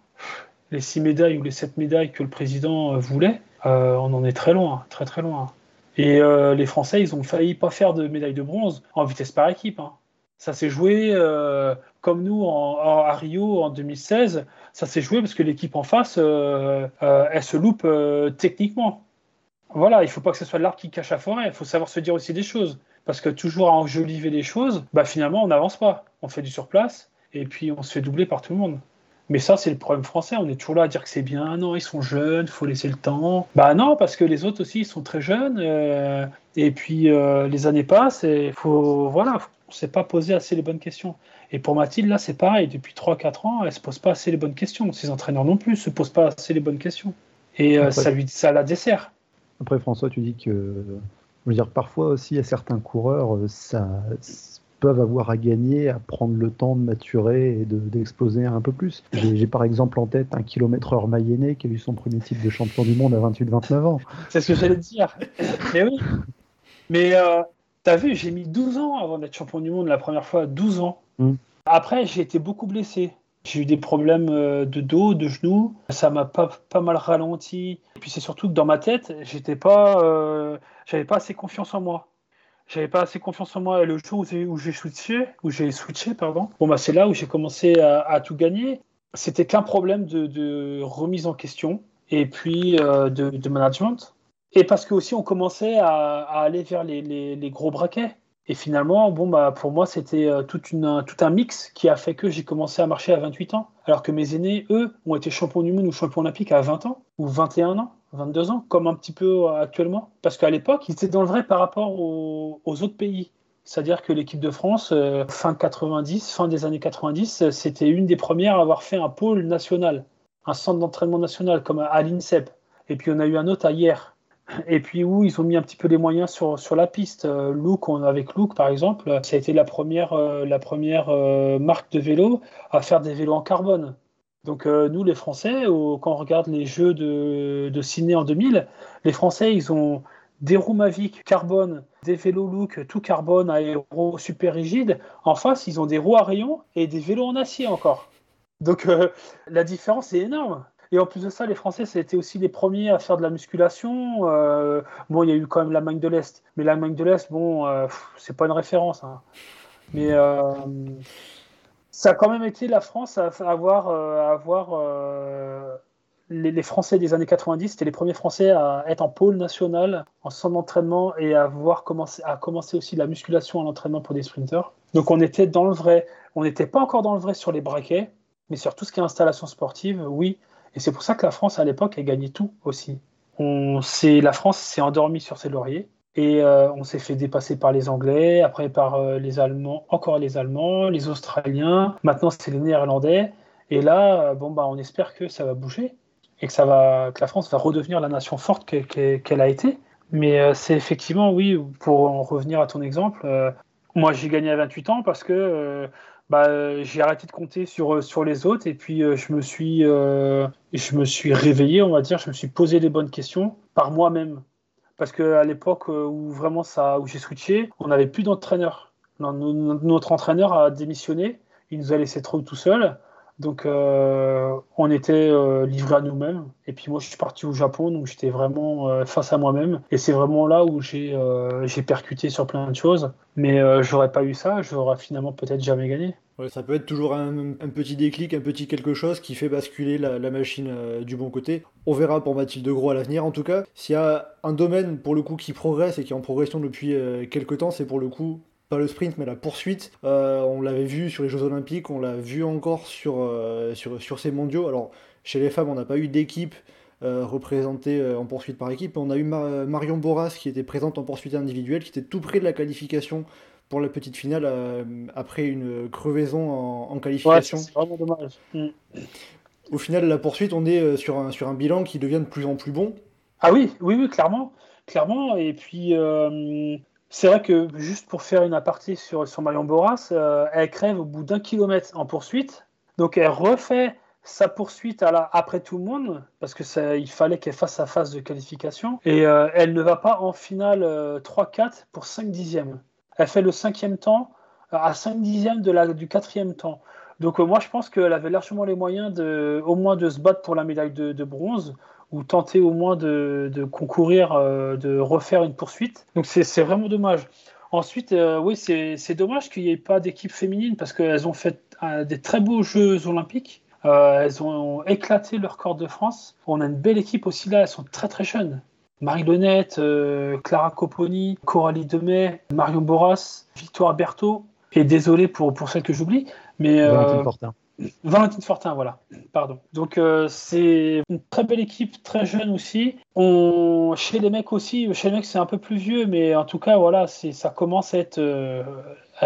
les six médailles ou les sept médailles que le président euh, voulait. on en est très loin, très très loin. Et les Français, ils ont failli pas faire de médaille de bronze en vitesse par équipe. Hein. Ça s'est joué euh, comme nous en, à Rio en 2016. Ça s'est joué parce que l'équipe en face, euh, euh, elle se loupe techniquement. Voilà, il ne faut pas que ce soit l'arbre qui cache la forêt. Il faut savoir se dire aussi des choses. Parce que toujours à enjoliver les choses, bah, finalement, on n'avance pas. On fait du surplace et puis on se fait doubler par tout le monde. Mais ça, c'est le problème français. On est toujours là à dire que c'est bien. Non, ils sont jeunes, il faut laisser le temps. Bah non, parce que les autres aussi, ils sont très jeunes. et puis les années passent et faut, voilà, ne s'est pas posé assez les bonnes questions. Et pour Mathilde, là, c'est pareil. Depuis 3-4 ans, elle ne se pose pas assez les bonnes questions. Ses entraîneurs non plus ne se posent pas assez les bonnes questions. Et euh, ça, lui, ça la dessert. Après, François, tu dis que. Je veux dire, parfois aussi, il y a certains coureurs, euh, ça peuvent avoir à gagner à prendre le temps de maturer et d'exploser un peu plus. J'ai par exemple en tête un kilomètre heure Mayenne qui a eu son premier titre de champion du monde à 28-29 ans. C'est ce que j'allais dire. Mais oui. Mais euh, T'as vu, j'ai mis 12 ans avant d'être champion du monde la première fois, 12 ans. Mm. Après, j'ai été beaucoup blessé. J'ai eu des problèmes euh, de dos, de genoux. Ça m'a pas, pas mal ralenti. Et puis c'est surtout que dans ma tête, j'étais pas, euh, j'avais pas assez confiance en moi. J'avais pas assez confiance en moi. Et le jour où j'ai switché, où j'ai switché, pardon. Bon bah c'est là où j'ai commencé à, tout gagner. c'était qu'un problème de, remise en question et puis de, management. Et parce que aussi on commençait à, aller vers les, gros braquets. Et finalement, bon, bah, pour moi, c'était tout, tout un mix qui a fait que j'ai commencé à marcher à 28 ans. Alors que mes aînés, eux, ont été champions du monde ou champions olympiques à 20 ans ou 21 ans. 22 ans, comme un petit peu actuellement. Parce qu'à l'époque, ils étaient dans le vrai par rapport aux, autres pays. C'est-à-dire que l'équipe de France, euh, fin 90, fin des années 90, c'était une des premières à avoir fait un pôle national, un centre d'entraînement national, comme à l'INSEP. Et puis on a eu un autre à hier. Et puis où ils ont mis un petit peu les moyens sur, sur la piste. Euh, Look, avec Look par exemple, ça a été la première, euh, la première marque de vélo à faire des vélos en carbone. Donc euh, nous, les Français, quand on regarde les jeux de, de ciné en 2000, les Français, ils ont des roues Mavic carbone, des vélos Look tout carbone, aéro super rigides. En face, ils ont des roues à rayons et des vélos en acier encore. Donc euh, la différence est énorme. Et en plus de ça, les Français, c'était aussi les premiers à faire de la musculation. Euh, bon, il y a eu quand même l'Allemagne de l'Est. Mais l'Allemagne de l'Est, bon, c'est pas une référence. Hein. Mais ça a quand même été la France à avoir, euh, avoir euh, les, Français des années 90, c'était les premiers Français à être en pôle national, en centre d'entraînement et à avoir commencé, à commencer aussi la musculation à l'entraînement pour des sprinteurs. Donc on était dans le vrai. On n'était pas encore dans le vrai sur les braquets, mais sur tout ce qui est installation sportive, oui. Et c'est pour ça que la France à l'époque a gagné tout aussi. La France s'est endormie sur ses lauriers. Et euh, on s'est fait dépasser par les Anglais, après par euh, les Allemands, encore les Allemands, les Australiens, maintenant c'est les Néerlandais. Et là, euh, bon, bah, on espère que ça va bouger et que, la France va redevenir la nation forte qu'elle a été. Mais c'est effectivement, oui, pour en revenir à ton exemple, moi j'ai gagné à 28 ans parce que bah, j'ai arrêté de compter sur, sur les autres et puis je, me suis, je me suis réveillé, on va dire, je me suis posé les bonnes questions par moi-même parce qu'à l'époque euh, où vraiment ça, où j'ai switché, on n'avait plus d'entraîneur. Notre entraîneur a démissionné, il nous a laissé trop tout seul. Donc euh, on était euh, livré à nous-mêmes. Et puis moi je suis parti au Japon, donc j'étais vraiment face à moi-même. Et c'est vraiment là où j'ai percuté sur plein de choses. Mais j'aurais pas eu ça, j'aurais finalement peut-être jamais gagné ça peut être toujours un, petit déclic, un petit quelque chose qui fait basculer la, machine euh, du bon côté. On verra pour Mathilde Gros à l'avenir. En tout cas, s'il y a un domaine pour le coup qui progresse et qui est en progression depuis euh, quelques temps, c'est pour le coup pas le sprint mais la poursuite. Euh, on l'avait vu sur les Jeux Olympiques, on l'a vu encore sur, sur, sur, ces mondiaux. Alors chez les femmes, on n'a pas eu d'équipe représentée en poursuite par équipe. On a eu Marion Boras qui était présente en poursuite individuelle, qui était tout près de la qualification pour la petite finale euh, après une crevaison en, qualification. c'est vraiment dommage. Mm. Au final, la poursuite, on est euh, sur un, sur un bilan qui devient de plus en plus bon. Ah oui, oui, oui, clairement. clairement. Et puis, euh, c'est vrai que juste pour faire une aparté sur, sur Marion Boras, elle crève au bout d'un kilomètre en poursuite. Donc, elle refait sa poursuite à la, après tout le monde, parce que ça, il fallait qu'elle fasse sa phase de qualification. Et elle ne va pas en finale 3-4 pour 5 dixièmes. Elle fait le cinquième temps euh, à 5 dixièmes de la, du quatrième temps. Donc euh, moi je pense qu'elle avait largement les moyens de, au moins de se battre pour la médaille de, bronze ou tenter au moins de, concourir, euh, de refaire une poursuite. Donc c'est vraiment dommage. Ensuite, oui, c'est dommage qu'il n'y ait pas d'équipe féminine parce qu'elles ont fait des très beaux Jeux olympiques. elles ont éclaté leur corps de France. On a une belle équipe aussi là, elles sont très très jeunes. Marie Lenette, euh, Clara Copponi, Coralie Demet, Marion Boras, Victoire Berthaud, et désolé pour, pour celles que j'oublie, mais... Euh, Valentine Fortin. Valentine Fortin, voilà. Pardon. Donc euh, c'est une très belle équipe, très jeune aussi. On... Chez les mecs aussi, chez les mecs c'est un peu plus vieux, mais en tout cas voilà, ça commence à être.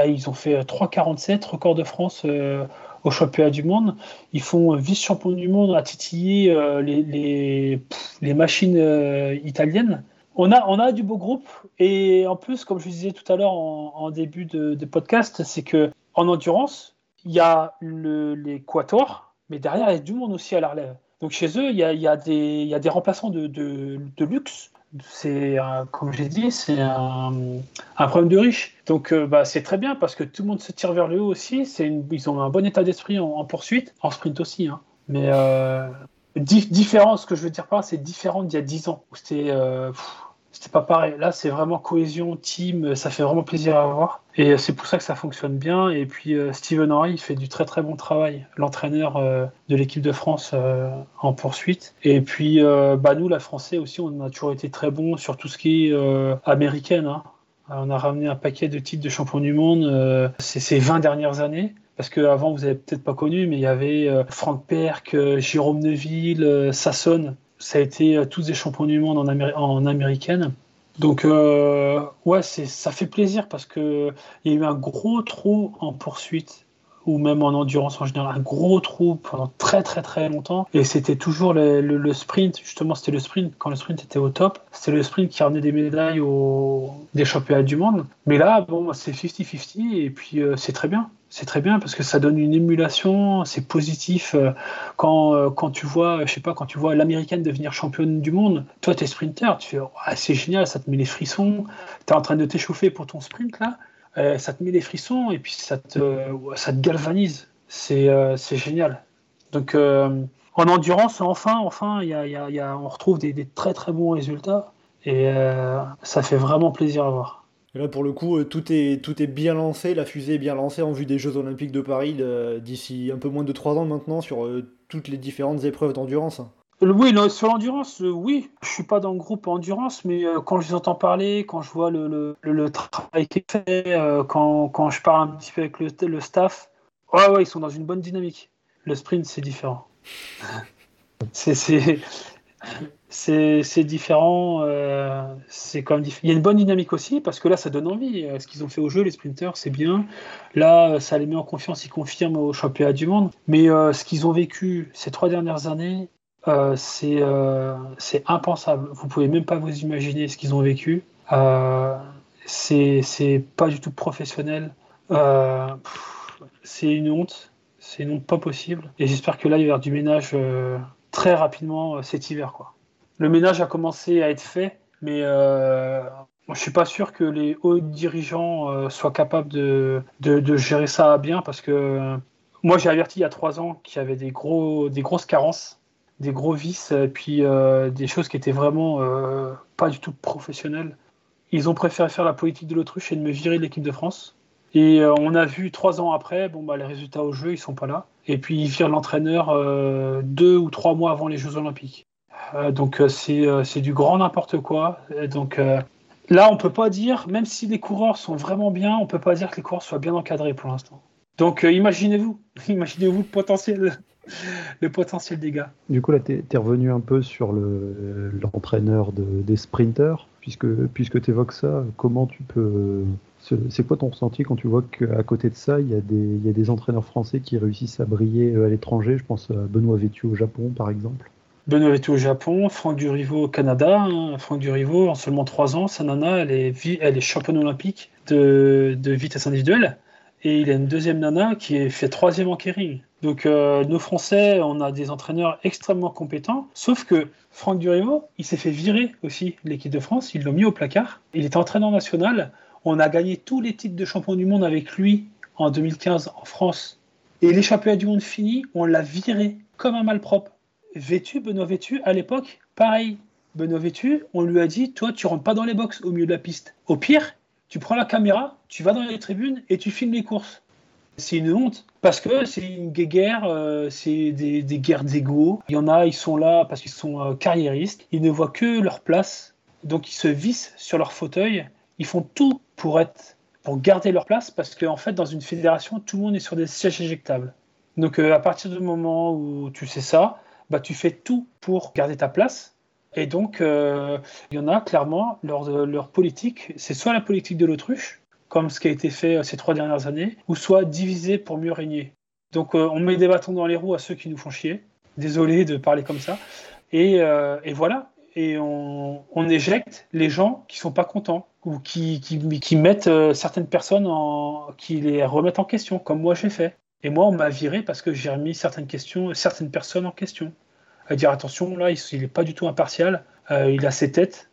ils ont fait 3,47 record de France au championnat du monde. Ils font vice-champion du monde à titiller euh, les, les, machines euh, italiennes. On a, on a du beau groupe et en plus, comme je disais tout à l'heure en, début de, podcast, c'est que en endurance, il y a l'équator, mais derrière, il y a du monde aussi à la relève. Donc chez eux, il y a, y a, des, y a des remplaçants de, de luxe c'est comme j'ai dit, c'est un, problème de riche. Donc euh, bah, c'est très bien parce que tout le monde se tire vers le haut aussi. ils ont un bon état d'esprit en, poursuite, en sprint aussi. Hein. Mais euh, différent, ce que je veux dire par là, c'est différent d'il y a 10 ans. C'était, euh, c'était pas pareil. Là, c'est vraiment cohésion, team, ça fait vraiment plaisir à voir. Et c'est pour ça que ça fonctionne bien. Et puis, Steven Henry, il fait du très très bon travail, l'entraîneur de l'équipe de France en poursuite. Et puis, bah, nous, la Français aussi, on a toujours été très bons sur tout ce qui est américaine. Hein. On a ramené un paquet de titres de champion du monde ces 20 dernières années parce qu'avant vous avez peut-être pas connu, mais il y avait Franck Perk, Jérôme Neville, Sasson, ça a été euh, tous des champions du monde en, en américaine. Donc, euh, ouais, ça fait plaisir parce qu'il y a eu un gros trou en poursuite ou même en endurance en général, un gros trou pendant très très très longtemps. Et c'était toujours le, sprint, justement, c'était le sprint, quand le sprint était au top, c'était le sprint qui ramenait des médailles au, des championnats du monde. Mais là, bon, c'est 50-50 et puis euh, c'est très bien. C'est très bien parce que ça donne une émulation, c'est positif. Euh, quand, euh, quand tu vois, je sais pas, quand tu vois l'américaine devenir championne du monde, toi, tu es sprinter, tu fais, c'est génial, ça te met les frissons, tu es en train de t'échauffer pour ton sprint là. Euh, ça te met les frissons et puis ça te, ça te galvanise. C'est euh, génial. Donc euh, en endurance, enfin, enfin, y a, y a, on retrouve des, des, très très bons résultats et ça fait vraiment plaisir à voir. Et là, pour le coup, tout est, tout est bien lancé, la fusée est bien lancée en vue des Jeux Olympiques de Paris d'ici un peu moins de 3 ans maintenant sur toutes les différentes épreuves d'endurance. Oui, sur l'endurance, euh, oui. Je suis pas dans le groupe endurance, mais euh, quand je les entends parler, quand je vois le, le, travail qui est fait, euh, quand, quand, je parle un petit peu avec le, le staff, ouais, ouais, ils sont dans une bonne dynamique. Le sprint, c'est différent. c'est c'est différent. c'est quand même Il y a une bonne dynamique aussi parce que là, ça donne envie. Ce qu'ils ont fait au jeu, les sprinters, c'est bien. Là, ça les met en confiance, ils confirment au championnat du monde. Mais ce qu'ils ont vécu ces trois dernières années, euh, euh, c'est impensable. Vous pouvez même pas vous imaginer ce qu'ils ont vécu. Euh, c'est pas du tout professionnel. Euh, c'est une honte. C'est une honte pas possible. Et j'espère que là, il y avoir du ménage très rapidement cet hiver. Quoi. Le ménage a commencé à être fait, mais je je suis pas sûr que les hauts dirigeants soient capables de, de, de, gérer ça bien parce que moi j'ai averti il y a trois ans qu'il y avait des, gros, des grosses carences des gros vices et puis euh, des choses qui étaient vraiment euh, pas du tout professionnelles. Ils ont préféré faire la politique de l'autruche et de me virer de l'équipe de France. Et euh, on a vu trois ans après, bon, bah, les résultats au jeu, ils sont pas là. Et puis ils virent l'entraîneur deux ou trois mois avant les Jeux Olympiques. donc c'est du grand n'importe quoi. donc là, on peut pas dire, même si les coureurs sont vraiment bien, on peut pas dire que les coureurs soient bien encadrés pour l'instant. Donc imaginez-vous, imaginez-vous le potentiel le potentiel des gars. Du coup, là, tu es, revenu un peu sur l'entraîneur des sprinters, puisque, puisque tu évoques ça, comment tu peux. C'est quoi ton ressenti quand tu vois qu'à côté de ça, il y, a des, y a des entraîneurs français qui réussissent à briller euh, à l'étranger? Je pense à Benoît Vétu au Japon, par exemple. Benoît Vétu au Japon, Franck Durivo au Canada. Hein. Franck Durivo, en seulement 3 ans, sa nana, elle est, elle est championne olympique de, de vitesse individuelle. Et il a une deuxième nana qui est fait troisième en kering. Donc euh, nos Français, on a des entraîneurs extrêmement compétents, sauf que Franck Durivo, il s'est fait virer aussi l'équipe de France, ils l'ont mis au placard. Il était entraîneur national, on a gagné tous les titres de champion du monde avec lui en 2015 en France. Et les championnats du monde finis, on l'a viré comme un malpropre. Vêtu, Benoît Vêtu, à l'époque, pareil. Benoît Vêtu, on lui a dit, toi, tu rentres pas dans les box au milieu de la piste. Au pire, tu prends la caméra, tu vas dans les tribunes et tu filmes les courses. C'est une honte parce que c'est une guerre, euh, c'est des, guerres d'ego. Il y en a, ils sont là parce qu'ils sont euh, carriéristes, ils ne voient que leur place, donc ils se vissent sur leur fauteuil. Ils font tout pour être, pour garder leur place parce qu'en fait, dans une fédération, tout le monde est sur des sièges éjectables. Donc euh, à partir du moment où tu sais ça, bah, tu fais tout pour garder ta place. Et donc, il y en a clairement, leur, leur politique, c'est soit la politique de l'autruche, comme ce qui a été fait euh, ces trois dernières années, ou soit diviser pour mieux régner. Donc euh, on met des bâtons dans les roues à ceux qui nous font chier. Désolé de parler comme ça. Et, euh, voilà. Et on, éjecte les gens qui sont pas contents ou qui, qui, mettent certaines personnes en, qui les remettent en question, comme moi j'ai fait. Et moi, on m'a viré parce que j'ai remis certaines questions, certaines personnes en question. À dire attention, là, il n'est pas du tout impartial. il a ses têtes.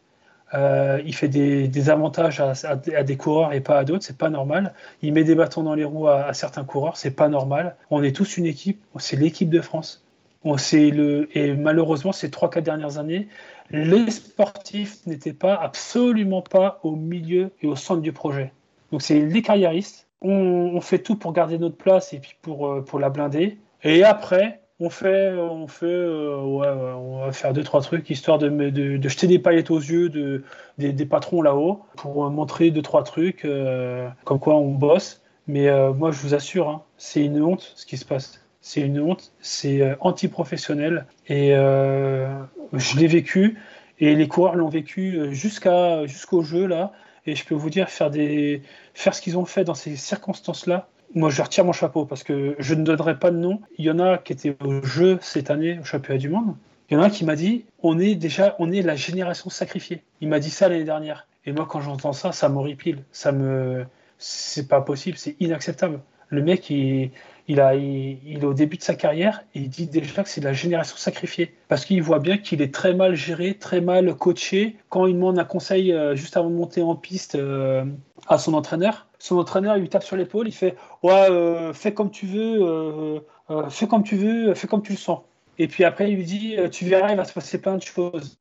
Euh, il fait des, avantages à, des coureurs et pas à d'autres, c'est pas normal. Il met des bâtons dans les roues à, certains coureurs, c'est pas normal. On est tous une équipe, c'est l'équipe de France. On, le, et malheureusement, ces 3-4 dernières années, les sportifs n'étaient pas absolument pas au milieu et au centre du projet. Donc c'est les carriéristes. On, fait tout pour garder notre place et puis pour, euh, pour la blinder. Et après, on fait, on fait, euh, ouais, on va faire deux trois trucs histoire de, de, jeter des paillettes aux yeux de, des, patrons là-haut pour montrer deux trois trucs euh, comme quoi on bosse. Mais moi, je vous assure, hein, c'est une honte ce qui se passe. C'est une honte, c'est anti-professionnel et je l'ai vécu et les coureurs l'ont vécu jusqu'à jusqu'au jeu là. Et je peux vous dire, faire, des, faire ce qu'ils ont fait dans ces circonstances-là, moi je retire mon chapeau parce que je ne donnerai pas de nom. Il y en a qui étaient au jeu cette année au championnat du monde. Il y en a qui m'a dit on est déjà on est la génération sacrifiée. Il m'a dit ça l'année dernière. Et moi quand j'entends ça, ça m'horripile. Ça me c'est pas possible, c'est inacceptable. Le mec il, il, a, il, est au début de sa carrière et il dit déjà que c'est la génération sacrifiée. Parce qu'il voit bien qu'il est très mal géré, très mal coaché. Quand il demande un conseil euh, juste avant de monter en piste euh, à son entraîneur, son entraîneur lui tape sur l'épaule, il fait Ouais, euh, fais comme tu veux, fais comme tu veux, fais comme tu le sens. Et puis après, il lui dit Tu verras, il va se passer plein de choses.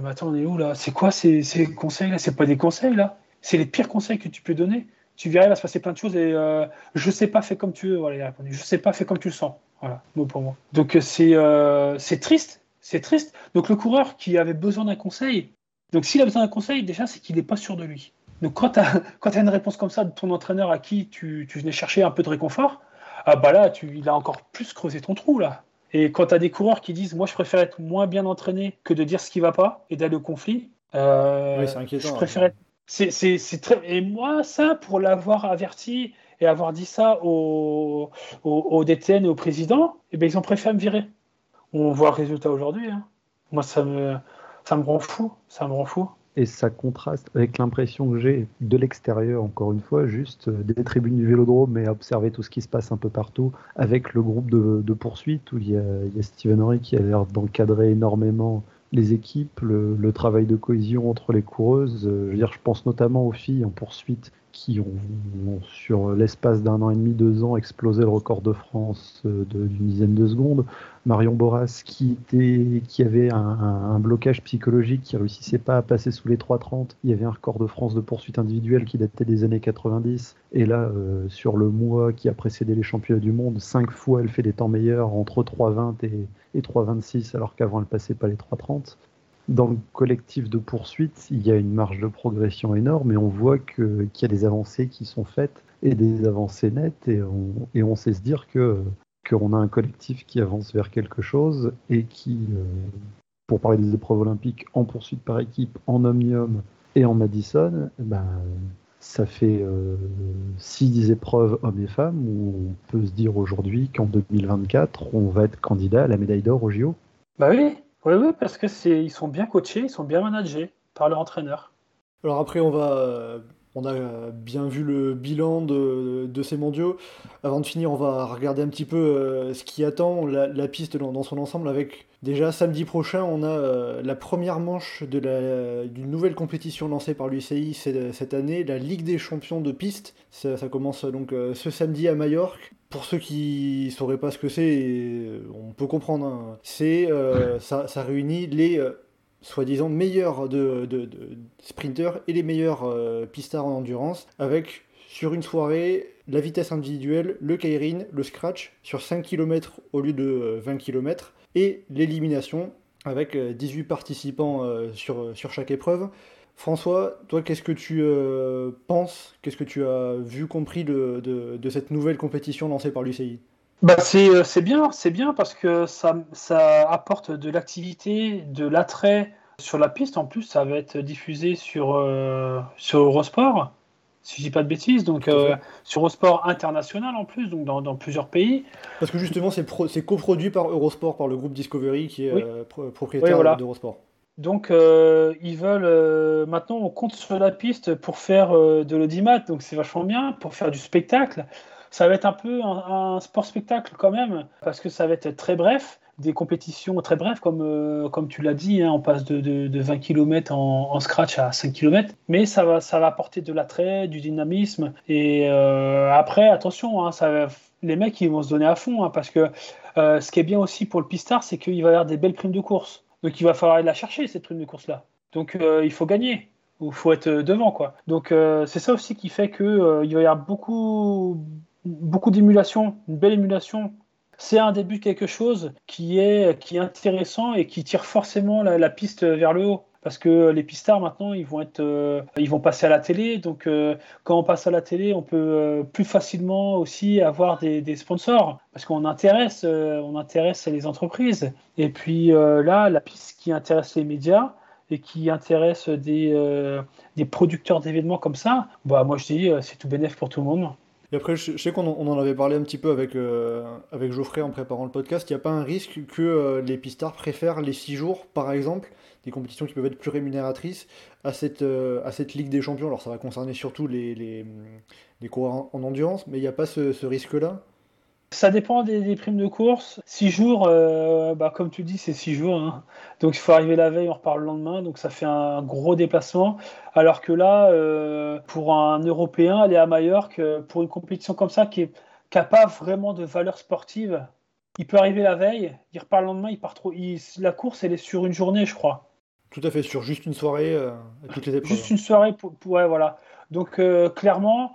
mais attends, on est où là? C'est quoi ces, ces conseils là? C'est pas des conseils là? C'est les pires conseils que tu peux donner? Tu verras, il va se passer plein de choses et euh, je sais pas, fais comme tu veux. Voilà, il a répondu. Je sais pas, fais comme tu le sens. Voilà, mot pour moi. Donc euh, c'est euh, c'est triste, c'est triste. Donc le coureur qui avait besoin d'un conseil, donc s'il a besoin d'un conseil, déjà c'est qu'il n'est pas sûr de lui. Donc quand tu as, as, une réponse comme ça de ton entraîneur à qui tu, tu venais chercher un peu de réconfort, ah bah là, tu, il a encore plus creusé ton trou là. Et quand tu as des coureurs qui disent moi je préfère être moins bien entraîné que de dire ce qui va pas et d'aller au conflit, oui, c'est inquiétant. Je préfère très. Et moi, ça, pour l'avoir averti et avoir dit ça au, au, DTN et au président, eh bien, ils ont préféré me virer. On voit le résultat aujourd'hui. Hein. Moi, ça me, ça me rend fou. Ça me rend fou. Et ça contraste avec l'impression que j'ai de l'extérieur, encore une fois, juste euh, des tribunes du vélodrome, mais observer tout ce qui se passe un peu partout, avec le groupe de, poursuite où il y, a, il y a Steven Horry qui a l'air d'encadrer énormément les équipes, le, travail de cohésion entre les coureuses. Euh, je pense notamment aux filles en poursuite qui ont, sur l'espace d'un an et demi, deux ans, explosé le record de France euh, d'une dizaine de secondes. Marion Boras, qui, était, qui avait un, blocage psychologique, qui réussissait pas à passer sous les 3,30. Il y avait un record de France de poursuite individuelle qui datait des années 90. Et là, euh, sur le mois qui a précédé les championnats du monde, cinq fois elle fait des temps meilleurs entre 3,20 et, et 3,26, alors qu'avant elle passait pas les 3,30 dans le collectif de poursuite, il y a une marge de progression énorme et on voit qu'il y a des avancées qui sont faites et des avancées nettes et on, sait se dire que qu'on a un collectif qui avance vers quelque chose et qui, euh, pour parler des épreuves olympiques en poursuite par équipe, en omnium et en Madison, ben, ça fait euh, six épreuves hommes et femmes où on peut se dire aujourd'hui qu'en 2024, on va être candidat à la médaille d'or au JO. Bah oui, oui, parce que c'est, ils sont bien coachés, ils sont bien managés par leur entraîneur. Alors après, on va, on a bien vu le bilan de, ces mondiaux. Avant de finir, on va regarder un petit peu euh, ce qui attend la, piste dans, son ensemble. Avec déjà samedi prochain, on a euh, la première manche d'une nouvelle compétition lancée par l'UCI cette année, la Ligue des champions de piste. Ça, ça commence donc euh, ce samedi à Majorque pour ceux qui sauraient pas ce que c'est, euh, on peut comprendre. Hein. C'est euh, ça, réunit les euh, soi-disant meilleurs de, de, sprinters et les meilleurs pistards en endurance, avec sur une soirée la vitesse individuelle, le kairin, le scratch sur 5 km au lieu de 20 km et l'élimination avec 18 participants sur, sur chaque épreuve. François, toi, qu'est-ce que tu euh, penses, qu'est-ce que tu as vu, compris de, de, cette nouvelle compétition lancée par l'UCI bah euh, c'est bien, c'est bien parce que ça, ça apporte de l'activité, de l'attrait sur la piste. En plus, ça va être diffusé sur, euh, sur Eurosport, si je dis pas de bêtises, donc sur Eurosport international en plus, donc dans, dans plusieurs pays. Parce que justement, c'est coproduit par Eurosport, par le groupe Discovery qui est propriétaire d'Eurosport. Donc, euh, ils veulent. Euh, maintenant, on compte sur la piste pour faire euh, de l'audimat, donc c'est vachement bien, pour faire du spectacle. Ça va être un peu un, sport spectacle quand même, parce que ça va être très bref. des compétitions très brèves, comme, comme tu l'as dit, hein, on passe de, de, 20 km en, scratch à 5 km, mais ça va, ça va apporter de l'attrait, du dynamisme. Et après, attention, hein, les mecs ils vont se donner à fond, hein, parce que ce qui est bien aussi pour le pistard, c'est qu'il va y avoir des belles primes de course. Donc il va falloir aller la chercher, cette prime de course-là. Donc il faut gagner, il faut être devant. quoi. Donc c'est ça aussi qui fait qu'il va y avoir beaucoup, beaucoup d'émulation, une belle émulation c'est un début de quelque chose qui est, qui est intéressant et qui tire forcément la, piste vers le haut. Parce que les pistards maintenant, ils vont être, euh, ils vont passer à la télé. Donc, euh, quand on passe à la télé, on peut euh, plus facilement aussi avoir des, sponsors parce qu'on intéresse, on intéresse les entreprises. Et puis là, la piste qui intéresse les médias et qui intéresse des, des producteurs d'événements comme ça, bah moi je dis c'est tout bénéf pour tout le monde. Et après, je, sais qu'on en avait parlé un petit peu avec, euh, avec Geoffrey en préparant le podcast. Il n'y a pas un risque que euh, les pistards préfèrent les 6 jours, par exemple, des compétitions qui peuvent être plus rémunératrices, à cette, euh, à cette Ligue des Champions Alors, ça va concerner surtout les, les, les coureurs en, endurance, mais il n'y a pas ce risque-là ça dépend des, primes de course. Six jours, euh, bah, comme tu dis, c'est six jours. Hein. Donc il faut arriver la veille, on repart le lendemain. Donc ça fait un gros déplacement. Alors que là, euh, pour un Européen, aller à Majorque, euh, pour une compétition comme ça qui n'a pas vraiment de valeur sportive, il peut arriver la veille, il repart le lendemain, il part trop. la course, elle est sur une journée, je crois. Tout à fait, sur juste une soirée, toutes les épreuves. Juste une soirée, pour, ouais, voilà. Donc clairement,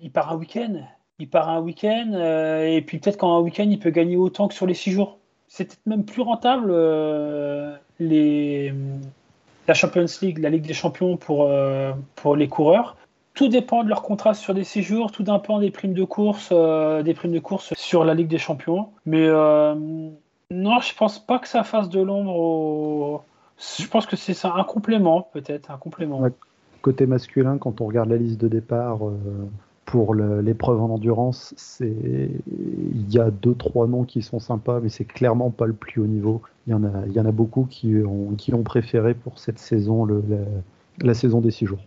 il part un week-end il part un week-end, euh, et puis peut-être qu'en un week-end, il peut gagner autant que sur les six jours. C'est peut-être même plus rentable, euh, les, la Champions League, la Ligue des Champions pour, euh, pour les coureurs. Tout dépend de leur contrat sur des six jours, tout dépend des primes de course, des primes de course sur la Ligue des Champions. Mais non, je pense pas que ça fasse de l'ombre Je pense que c'est un complément, peut-être, un complément. Côté masculin, quand on regarde la liste de départ, pour l'épreuve en endurance, c'est il y a deux trois noms qui sont sympas, mais c'est clairement pas le plus haut niveau. Il y en a, il y en a beaucoup qui ont, qui ont préféré pour cette saison le, la, saison des six jours.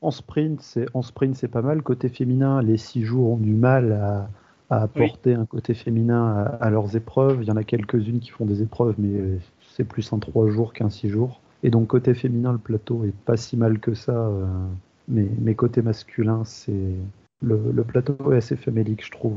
en, sprint, c'est en sprint, c'est pas mal. Côté féminin, les six jours ont du mal à, apporter un côté féminin à, leurs épreuves. Il y en a quelques-unes qui font des épreuves, mais c'est plus un trois jours qu'un six jours. Et donc côté féminin, le plateau est pas si mal que ça. Euh, mais, mes côté masculin, c'est le, plateau est assez famélique, je trouve,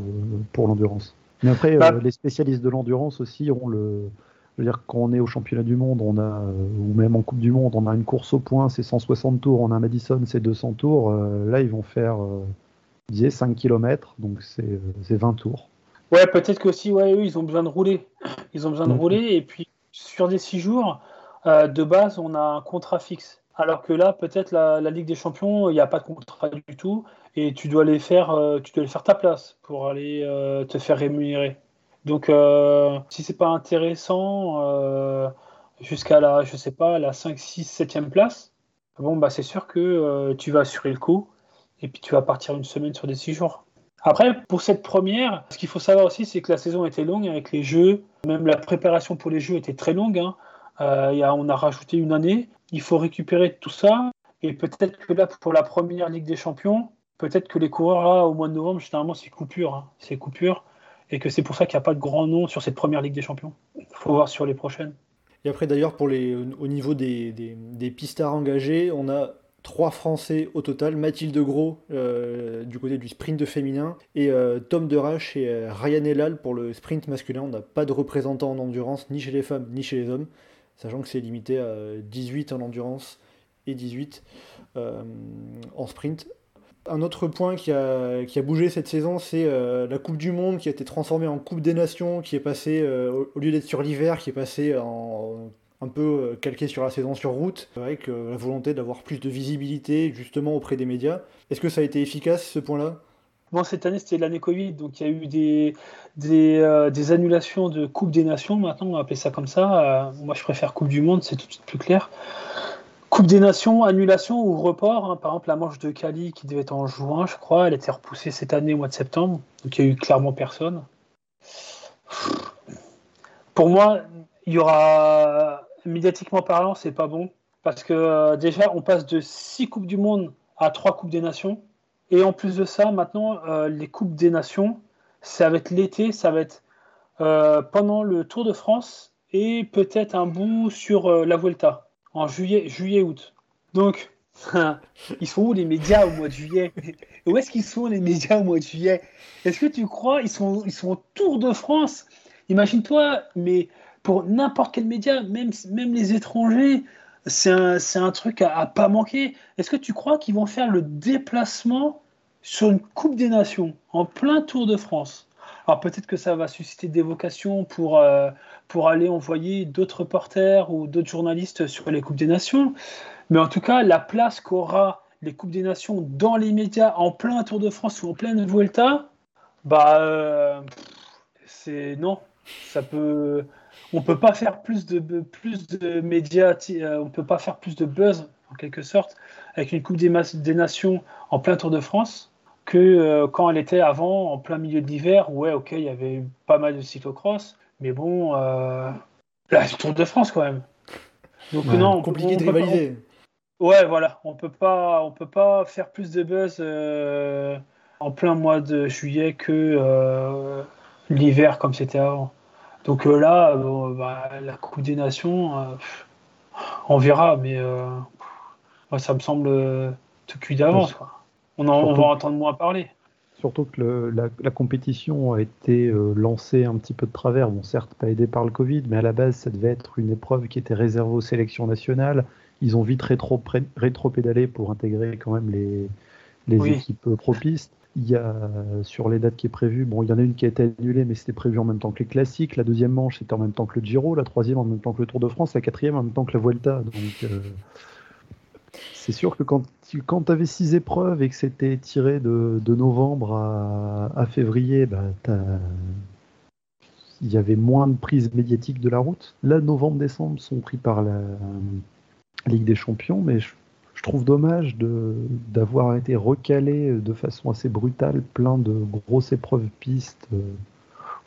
pour l'endurance. Mais après, euh, bah. les spécialistes de l'endurance aussi ont le. Je veux dire, quand on est au championnat du monde, on a, euh, ou même en Coupe du Monde, on a une course au point, c'est 160 tours, on a Madison, c'est 200 tours. Euh, là, ils vont faire, euh, 5 km, donc c'est 20 tours. Ouais, peut-être qu'aussi, ouais, eux, ils ont besoin de rouler. Ils ont besoin de rouler, et puis sur des 6 jours, de base, on a un contrat fixe. Alors que là, peut-être la, Ligue des Champions, il n'y a pas de contrat du tout, et tu dois aller faire, euh, tu dois faire ta place pour aller euh, te faire rémunérer. Donc, euh, si c'est pas intéressant jusqu'à la, je sais pas, la 5, 6, 7e place, bon, bah, c'est sûr que tu vas assurer le coup, et puis tu vas partir une semaine sur des 6 jours. Après, pour cette première, ce qu'il faut savoir aussi, c'est que la saison était longue avec les jeux, même la préparation pour les jeux était très longue. Hein. on a rajouté une année il faut récupérer tout ça. Et peut-être que là, pour la première Ligue des Champions, peut-être que les coureurs, là, au mois de novembre, généralement, c'est coupure. Hein. C'est. Et que c'est pour ça qu'il n'y a pas de grand nom sur cette première Ligue des Champions. Il faut voir sur les prochaines. Et après, d'ailleurs, pour les, au niveau des, des, pistards engagés, on a trois Français au total. Mathilde Gros euh, du côté du sprint féminin et euh, Tom Derache et euh, Ryan Elal pour le sprint masculin. On n'a pas de représentant en endurance ni chez les femmes ni chez les hommes sachant que c'est limité à 18 en endurance et 18 euh, en sprint. Un autre point qui a, bougé cette saison, c'est euh, la Coupe du Monde qui a été transformée en Coupe des Nations, qui est passée, euh, au lieu d'être sur l'hiver, qui est passée en, un peu calquée sur la saison sur route, avec la volonté d'avoir plus de visibilité justement auprès des médias. Est-ce que ça a été efficace ce point-là? Bon, cette année, c'était l'année Covid, donc il y a eu des, des, euh, annulations de Coupe des Nations. Maintenant, on va appeler ça comme ça. Euh, moi, je préfère Coupe du Monde, c'est tout de suite plus clair. Coupe des Nations, annulation ou report. Hein. Par exemple, la manche de Cali qui devait être en juin, je crois, elle été repoussée cette année au mois de septembre. Donc, il n'y a eu clairement personne. Pour moi, il y aura, médiatiquement parlant, c'est pas bon. Parce que euh, déjà, on passe de 6 Coupes du Monde à 3 Coupes des Nations. Et en plus de ça, maintenant, euh, les Coupes des Nations, ça va être l'été, ça va être euh, pendant le Tour de France et peut-être un bout sur euh, la Vuelta en juillet, juillet, août. Donc, ils sont où les médias au mois de juillet? Où est-ce qu'ils sont les médias au mois de juillet? Est-ce que tu crois ils sont, ils sont au Tour de France? Imagine-toi, mais pour n'importe quel média, même, même les étrangers, c'est un, un, truc à, pas manquer. Est-ce que tu crois qu'ils vont faire le déplacement sur une Coupe des Nations en plein Tour de France? Alors peut-être que ça va susciter des vocations pour, euh, pour aller envoyer d'autres reporters ou d'autres journalistes sur les Coupes des Nations. Mais en tout cas, la place qu'aura les Coupes des Nations dans les médias en plein Tour de France ou en pleine Vuelta, bah euh, c'est non. Ça peut, on peut pas faire plus de plus de médias, euh, on peut pas faire plus de buzz en quelque sorte avec une Coupe des, des Nations en plein Tour de France que euh, quand elle était avant, en plein milieu de l'hiver, ouais, ok, il y avait pas mal de cyclocross, mais bon, euh, là, Tour de France quand même. Donc non, compliqué de rivaliser. ouais, voilà, on peut pas, on peut pas faire plus de buzz euh, en plein mois de juillet que l'hiver comme c'était avant. Donc là, bah, la Coupe des Nations, on verra, mais ça me semble tout cuit d'avance. On, en, va entendre moins parler. Surtout que la, compétition a été euh, lancée un petit peu de travers. Bon, certes, pas aidé par le Covid, mais à la base, ça devait être une épreuve qui était réservée aux sélections nationales. Ils ont vite rétro-pédalé pour intégrer quand même les, les équipes propistes. Il y a sur les dates qui est prévues, bon, il y en a une qui a été annulée, mais c'était prévu en même temps que les classiques. La deuxième manche, c'était en même temps que le Giro. La troisième, en même temps que le Tour de France. La quatrième, en même temps que la Vuelta. Donc, euh, c'est sûr que quand tu avais six épreuves et que c'était tiré de, novembre à, février, bah, il y avait moins de prise médiatique de la route. Là, novembre-décembre sont pris par la Ligue des Champions, mais je, trouve dommage d'avoir été recalé de façon assez brutale plein de grosses épreuves pistes euh,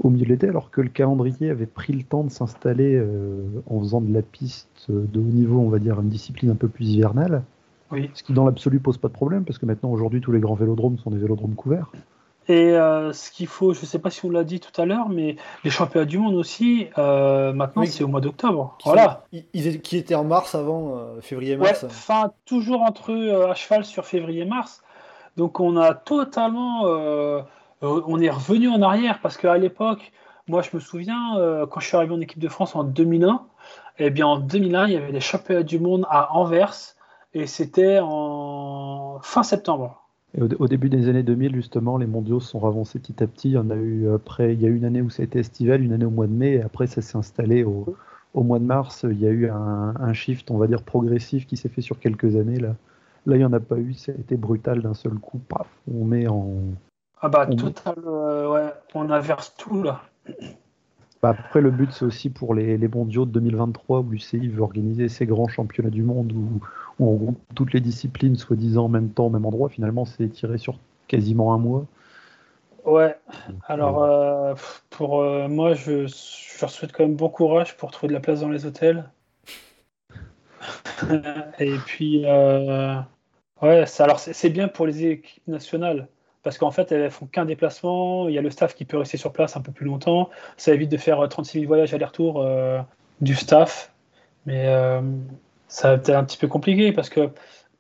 au milieu de l'été, alors que le calendrier avait pris le temps de s'installer euh, en faisant de la piste de haut niveau, on va dire, une discipline un peu plus hivernale. Oui. Ce qui dans l'absolu pose pas de problème, parce que maintenant aujourd'hui tous les grands vélodromes sont des vélodromes couverts. Et euh, ce qu'il faut, je ne sais pas si on l'a dit tout à l'heure, mais les championnats du monde aussi, euh, maintenant c'est au mois d'octobre. Voilà. ils, qui étaient en mars avant, euh, février-mars. enfin, toujours entre eux à cheval sur février-mars. Donc on a totalement. on est revenu en arrière parce qu'à l'époque, moi je me souviens, quand je suis arrivé en équipe de France en 2001, eh bien en 2001, il y avait les championnats du monde à Anvers et c'était en fin septembre. Et au, début des années 2000, justement, les mondiaux se sont avancés petit à petit. Il y en a eu après, il y a eu une année où ça a été estival, une année au mois de mai, et après ça s'est installé au, au, mois de mars. Il y a eu un, un, shift, on va dire, progressif qui s'est fait sur quelques années. Là, là il n'y en a pas eu, ça a été brutal d'un seul coup. Paf, on met en. Ah bah, total, euh, ouais, on inverse tout là. Bah, après, le but, c'est aussi pour les, les mondiaux de 2023 où l'UCI veut organiser ces grands championnats du monde où, on regroupe toutes les disciplines, soi-disant en même temps, au même endroit. Finalement, c'est tiré sur quasiment un mois. Ouais, alors euh, pour euh, moi, je, je, leur souhaite quand même bon courage pour trouver de la place dans les hôtels. Et puis, euh, ouais, alors c'est bien pour les équipes nationales parce qu'en fait, elles font qu'un déplacement. Il y a le staff qui peut rester sur place un peu plus longtemps. Ça évite de faire 36 000 voyages aller-retour du staff. Mais ça va être un petit peu compliqué parce que,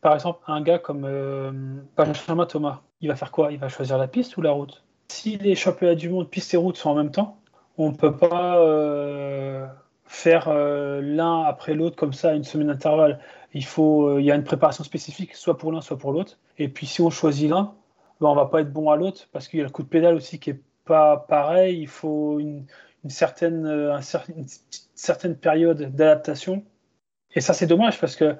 par exemple, un gars comme euh, Benjamin Thomas, il va faire quoi? Il va choisir la piste ou la route? Si les championnats du monde piste et route sont en même temps, on ne peut pas euh, faire euh, l'un après l'autre comme ça à une semaine d'intervalle. Il faut, il y a une préparation spécifique, soit pour l'un, soit pour l'autre. Et puis si on choisit l'un, ben, on va pas être bon à l'autre parce qu'il y a le coup de pédale aussi qui est pas pareil. Il faut une, certaine, une certaine période d'adaptation et ça, c'est dommage parce que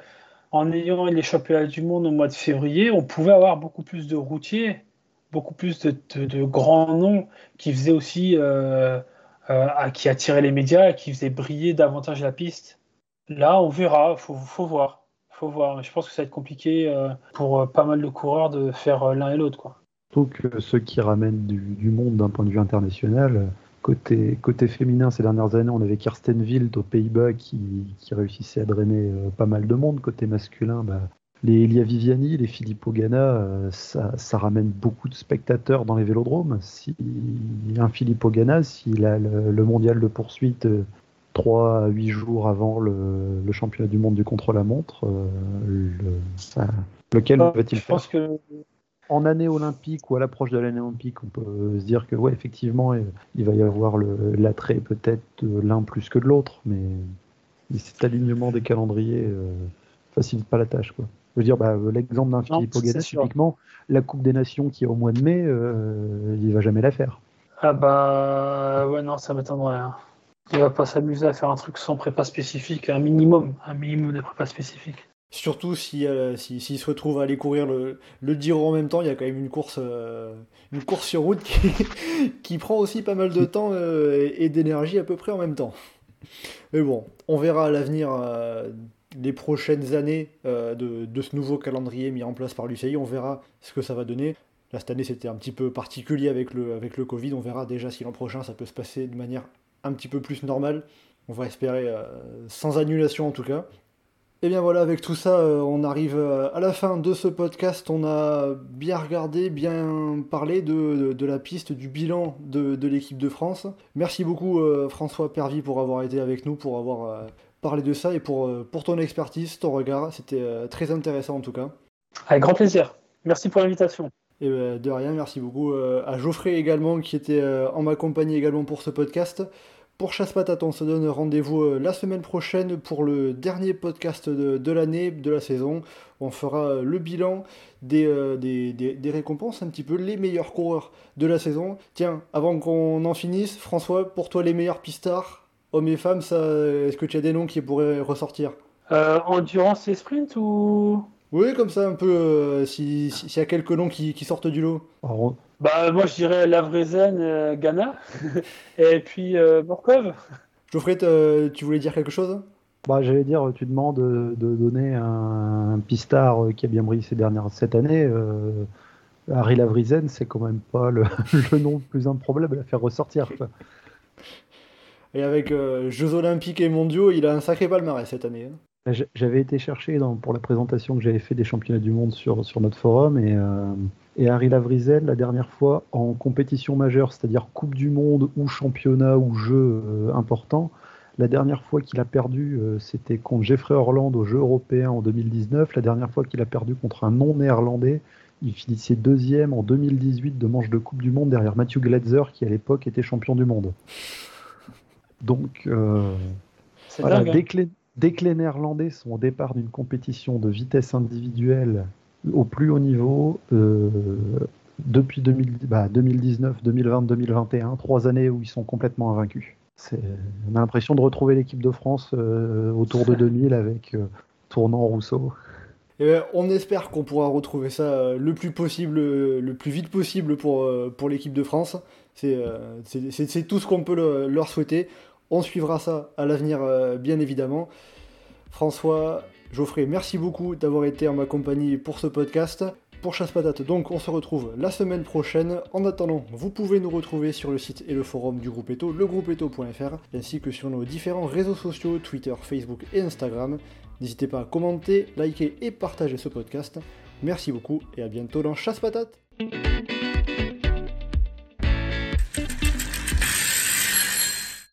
en ayant les championnats du monde au mois de février, on pouvait avoir beaucoup plus de routiers, beaucoup plus de, grands noms qui faisaient aussi, euh, euh, qui attiraient les médias et qui faisaient briller davantage la piste. Là, on verra, faut, faut voir, faut voir. Je pense que ça va être compliqué euh, pour pas mal de coureurs de faire l'un et l'autre, quoi. Surtout ceux qui ramènent du, monde d'un point de vue international, Côté, côté féminin, ces dernières années, on avait Kirsten Wild aux Pays-Bas qui, réussissait à drainer euh, pas mal de monde. Côté masculin, bah, les Elia Viviani, les Filippo Ganna, ça, ça, ramène beaucoup de spectateurs dans les vélodromes. Si un Filippo Ganna, s'il a le, mondial de poursuite 3 à 8 jours avant le, championnat du monde du contre-la-montre, le, lequel va-t-il faire que en année olympique ou à l'approche de l'année olympique, on peut se dire que ouais, effectivement, il va y avoir l'attrait peut-être de l'un plus que de l'autre, mais, cet alignement des calendriers euh, facilite pas la tâche. Quoi. Je veux dire, bah, l'exemple d'un Philippe Ogada, typiquement, la Coupe des Nations qui est au mois de mai, euh, il va jamais la faire. Ah bah ouais, non, ça m'étonnerait. Hein. Il va pas s'amuser à faire un truc sans prépa spécifique, un minimum, un minimum de prépa spécifique. Surtout s'il si, se retrouve à aller courir le, le en même temps, il y a quand même une course, euh, une course sur route qui, qui, prend aussi pas mal de temps euh, et, d'énergie à peu près en même temps. Mais bon, on verra à l'avenir euh, les prochaines années de, de, ce nouveau calendrier mis en place par l'UCI, on verra ce que ça va donner. Là, cette année, c'était un petit peu particulier avec le, avec le Covid. On verra déjà si l'an prochain, ça peut se passer de manière un petit peu plus normale. On va espérer sans annulation en tout cas. Et eh bien voilà, avec tout ça, euh, on arrive euh, à la fin de ce podcast. On a bien regardé, bien parlé de, la piste, du bilan de, l'équipe de France. Merci beaucoup euh, François Pervy pour avoir été avec nous, pour avoir parlé de ça et pour, pour ton expertise, ton regard. C'était très intéressant en tout cas. Avec grand plaisir. Merci pour l'invitation. Et ben, de rien, merci beaucoup à Geoffrey également qui était en ma compagnie également pour ce podcast. Pour Chasse Patate, on se donne rendez-vous euh, la semaine prochaine pour le dernier podcast de, l'année, de la saison. On fera euh, le bilan euh, des, récompenses, un petit peu les meilleurs coureurs de la saison. Tiens, avant qu'on en finisse, François, pour toi les meilleurs pistards, hommes et femmes, est-ce que tu as des noms qui pourraient ressortir? Endurance et sprint ou? Oui, comme ça un peu, s'il y a quelques noms qui, sortent du lot. Bah, moi, je dirais Lavrezen, euh, Ghana, et puis euh, Morkov. Geoffrey, tu voulais dire quelque chose? Bah, J'allais dire, tu demandes de, donner un, pistard qui a bien brillé ces dernières cette année. Euh, Harry Lavrizen, c'est quand même pas le, nom le plus improbable à faire ressortir. Et avec Jeux Olympiques et Mondiaux, il a un sacré palmarès cette année. Hein. Bah, j'avais été chercher pour la présentation que j'avais fait des championnats du monde sur, sur notre forum et, et Harry Lavrizel, la dernière fois, en compétition majeure, c'est-à-dire Coupe du Monde ou championnat ou jeu euh, important, la dernière fois qu'il a perdu, euh, c'était contre Jeffrey Orland au jeu européen en 2019. La dernière fois qu'il a perdu contre un non-néerlandais, il finissait deuxième en 2018 de manche de Coupe du Monde derrière Matthew Gletzer, qui à l'époque était champion du monde. Donc, euh, voilà, dès, que les, dès que les Néerlandais sont au départ d'une compétition de vitesse individuelle au plus haut niveau euh, depuis 2019, 2020, 2021, trois années où ils sont complètement invaincus. On a l'impression de retrouver l'équipe de France euh, autour de 2000 avec euh, Tournant Rousseau. Ben, on espère qu'on pourra retrouver ça le plus possible, le plus vite possible pour, pour l'équipe de France. C'est tout ce qu'on peut leur souhaiter. On suivra ça à l'avenir, bien évidemment. François, Geoffrey, merci beaucoup d'avoir été en ma compagnie pour ce podcast. Pour Chasse Patate, donc, on se retrouve la semaine prochaine. En attendant, vous pouvez nous retrouver sur le site et le forum du groupe Eto, legroupeeto.fr, ainsi que sur nos différents réseaux sociaux, Twitter, Facebook et Instagram. N'hésitez pas à commenter, liker et partager ce podcast. Merci beaucoup et à bientôt dans Chasse Patate.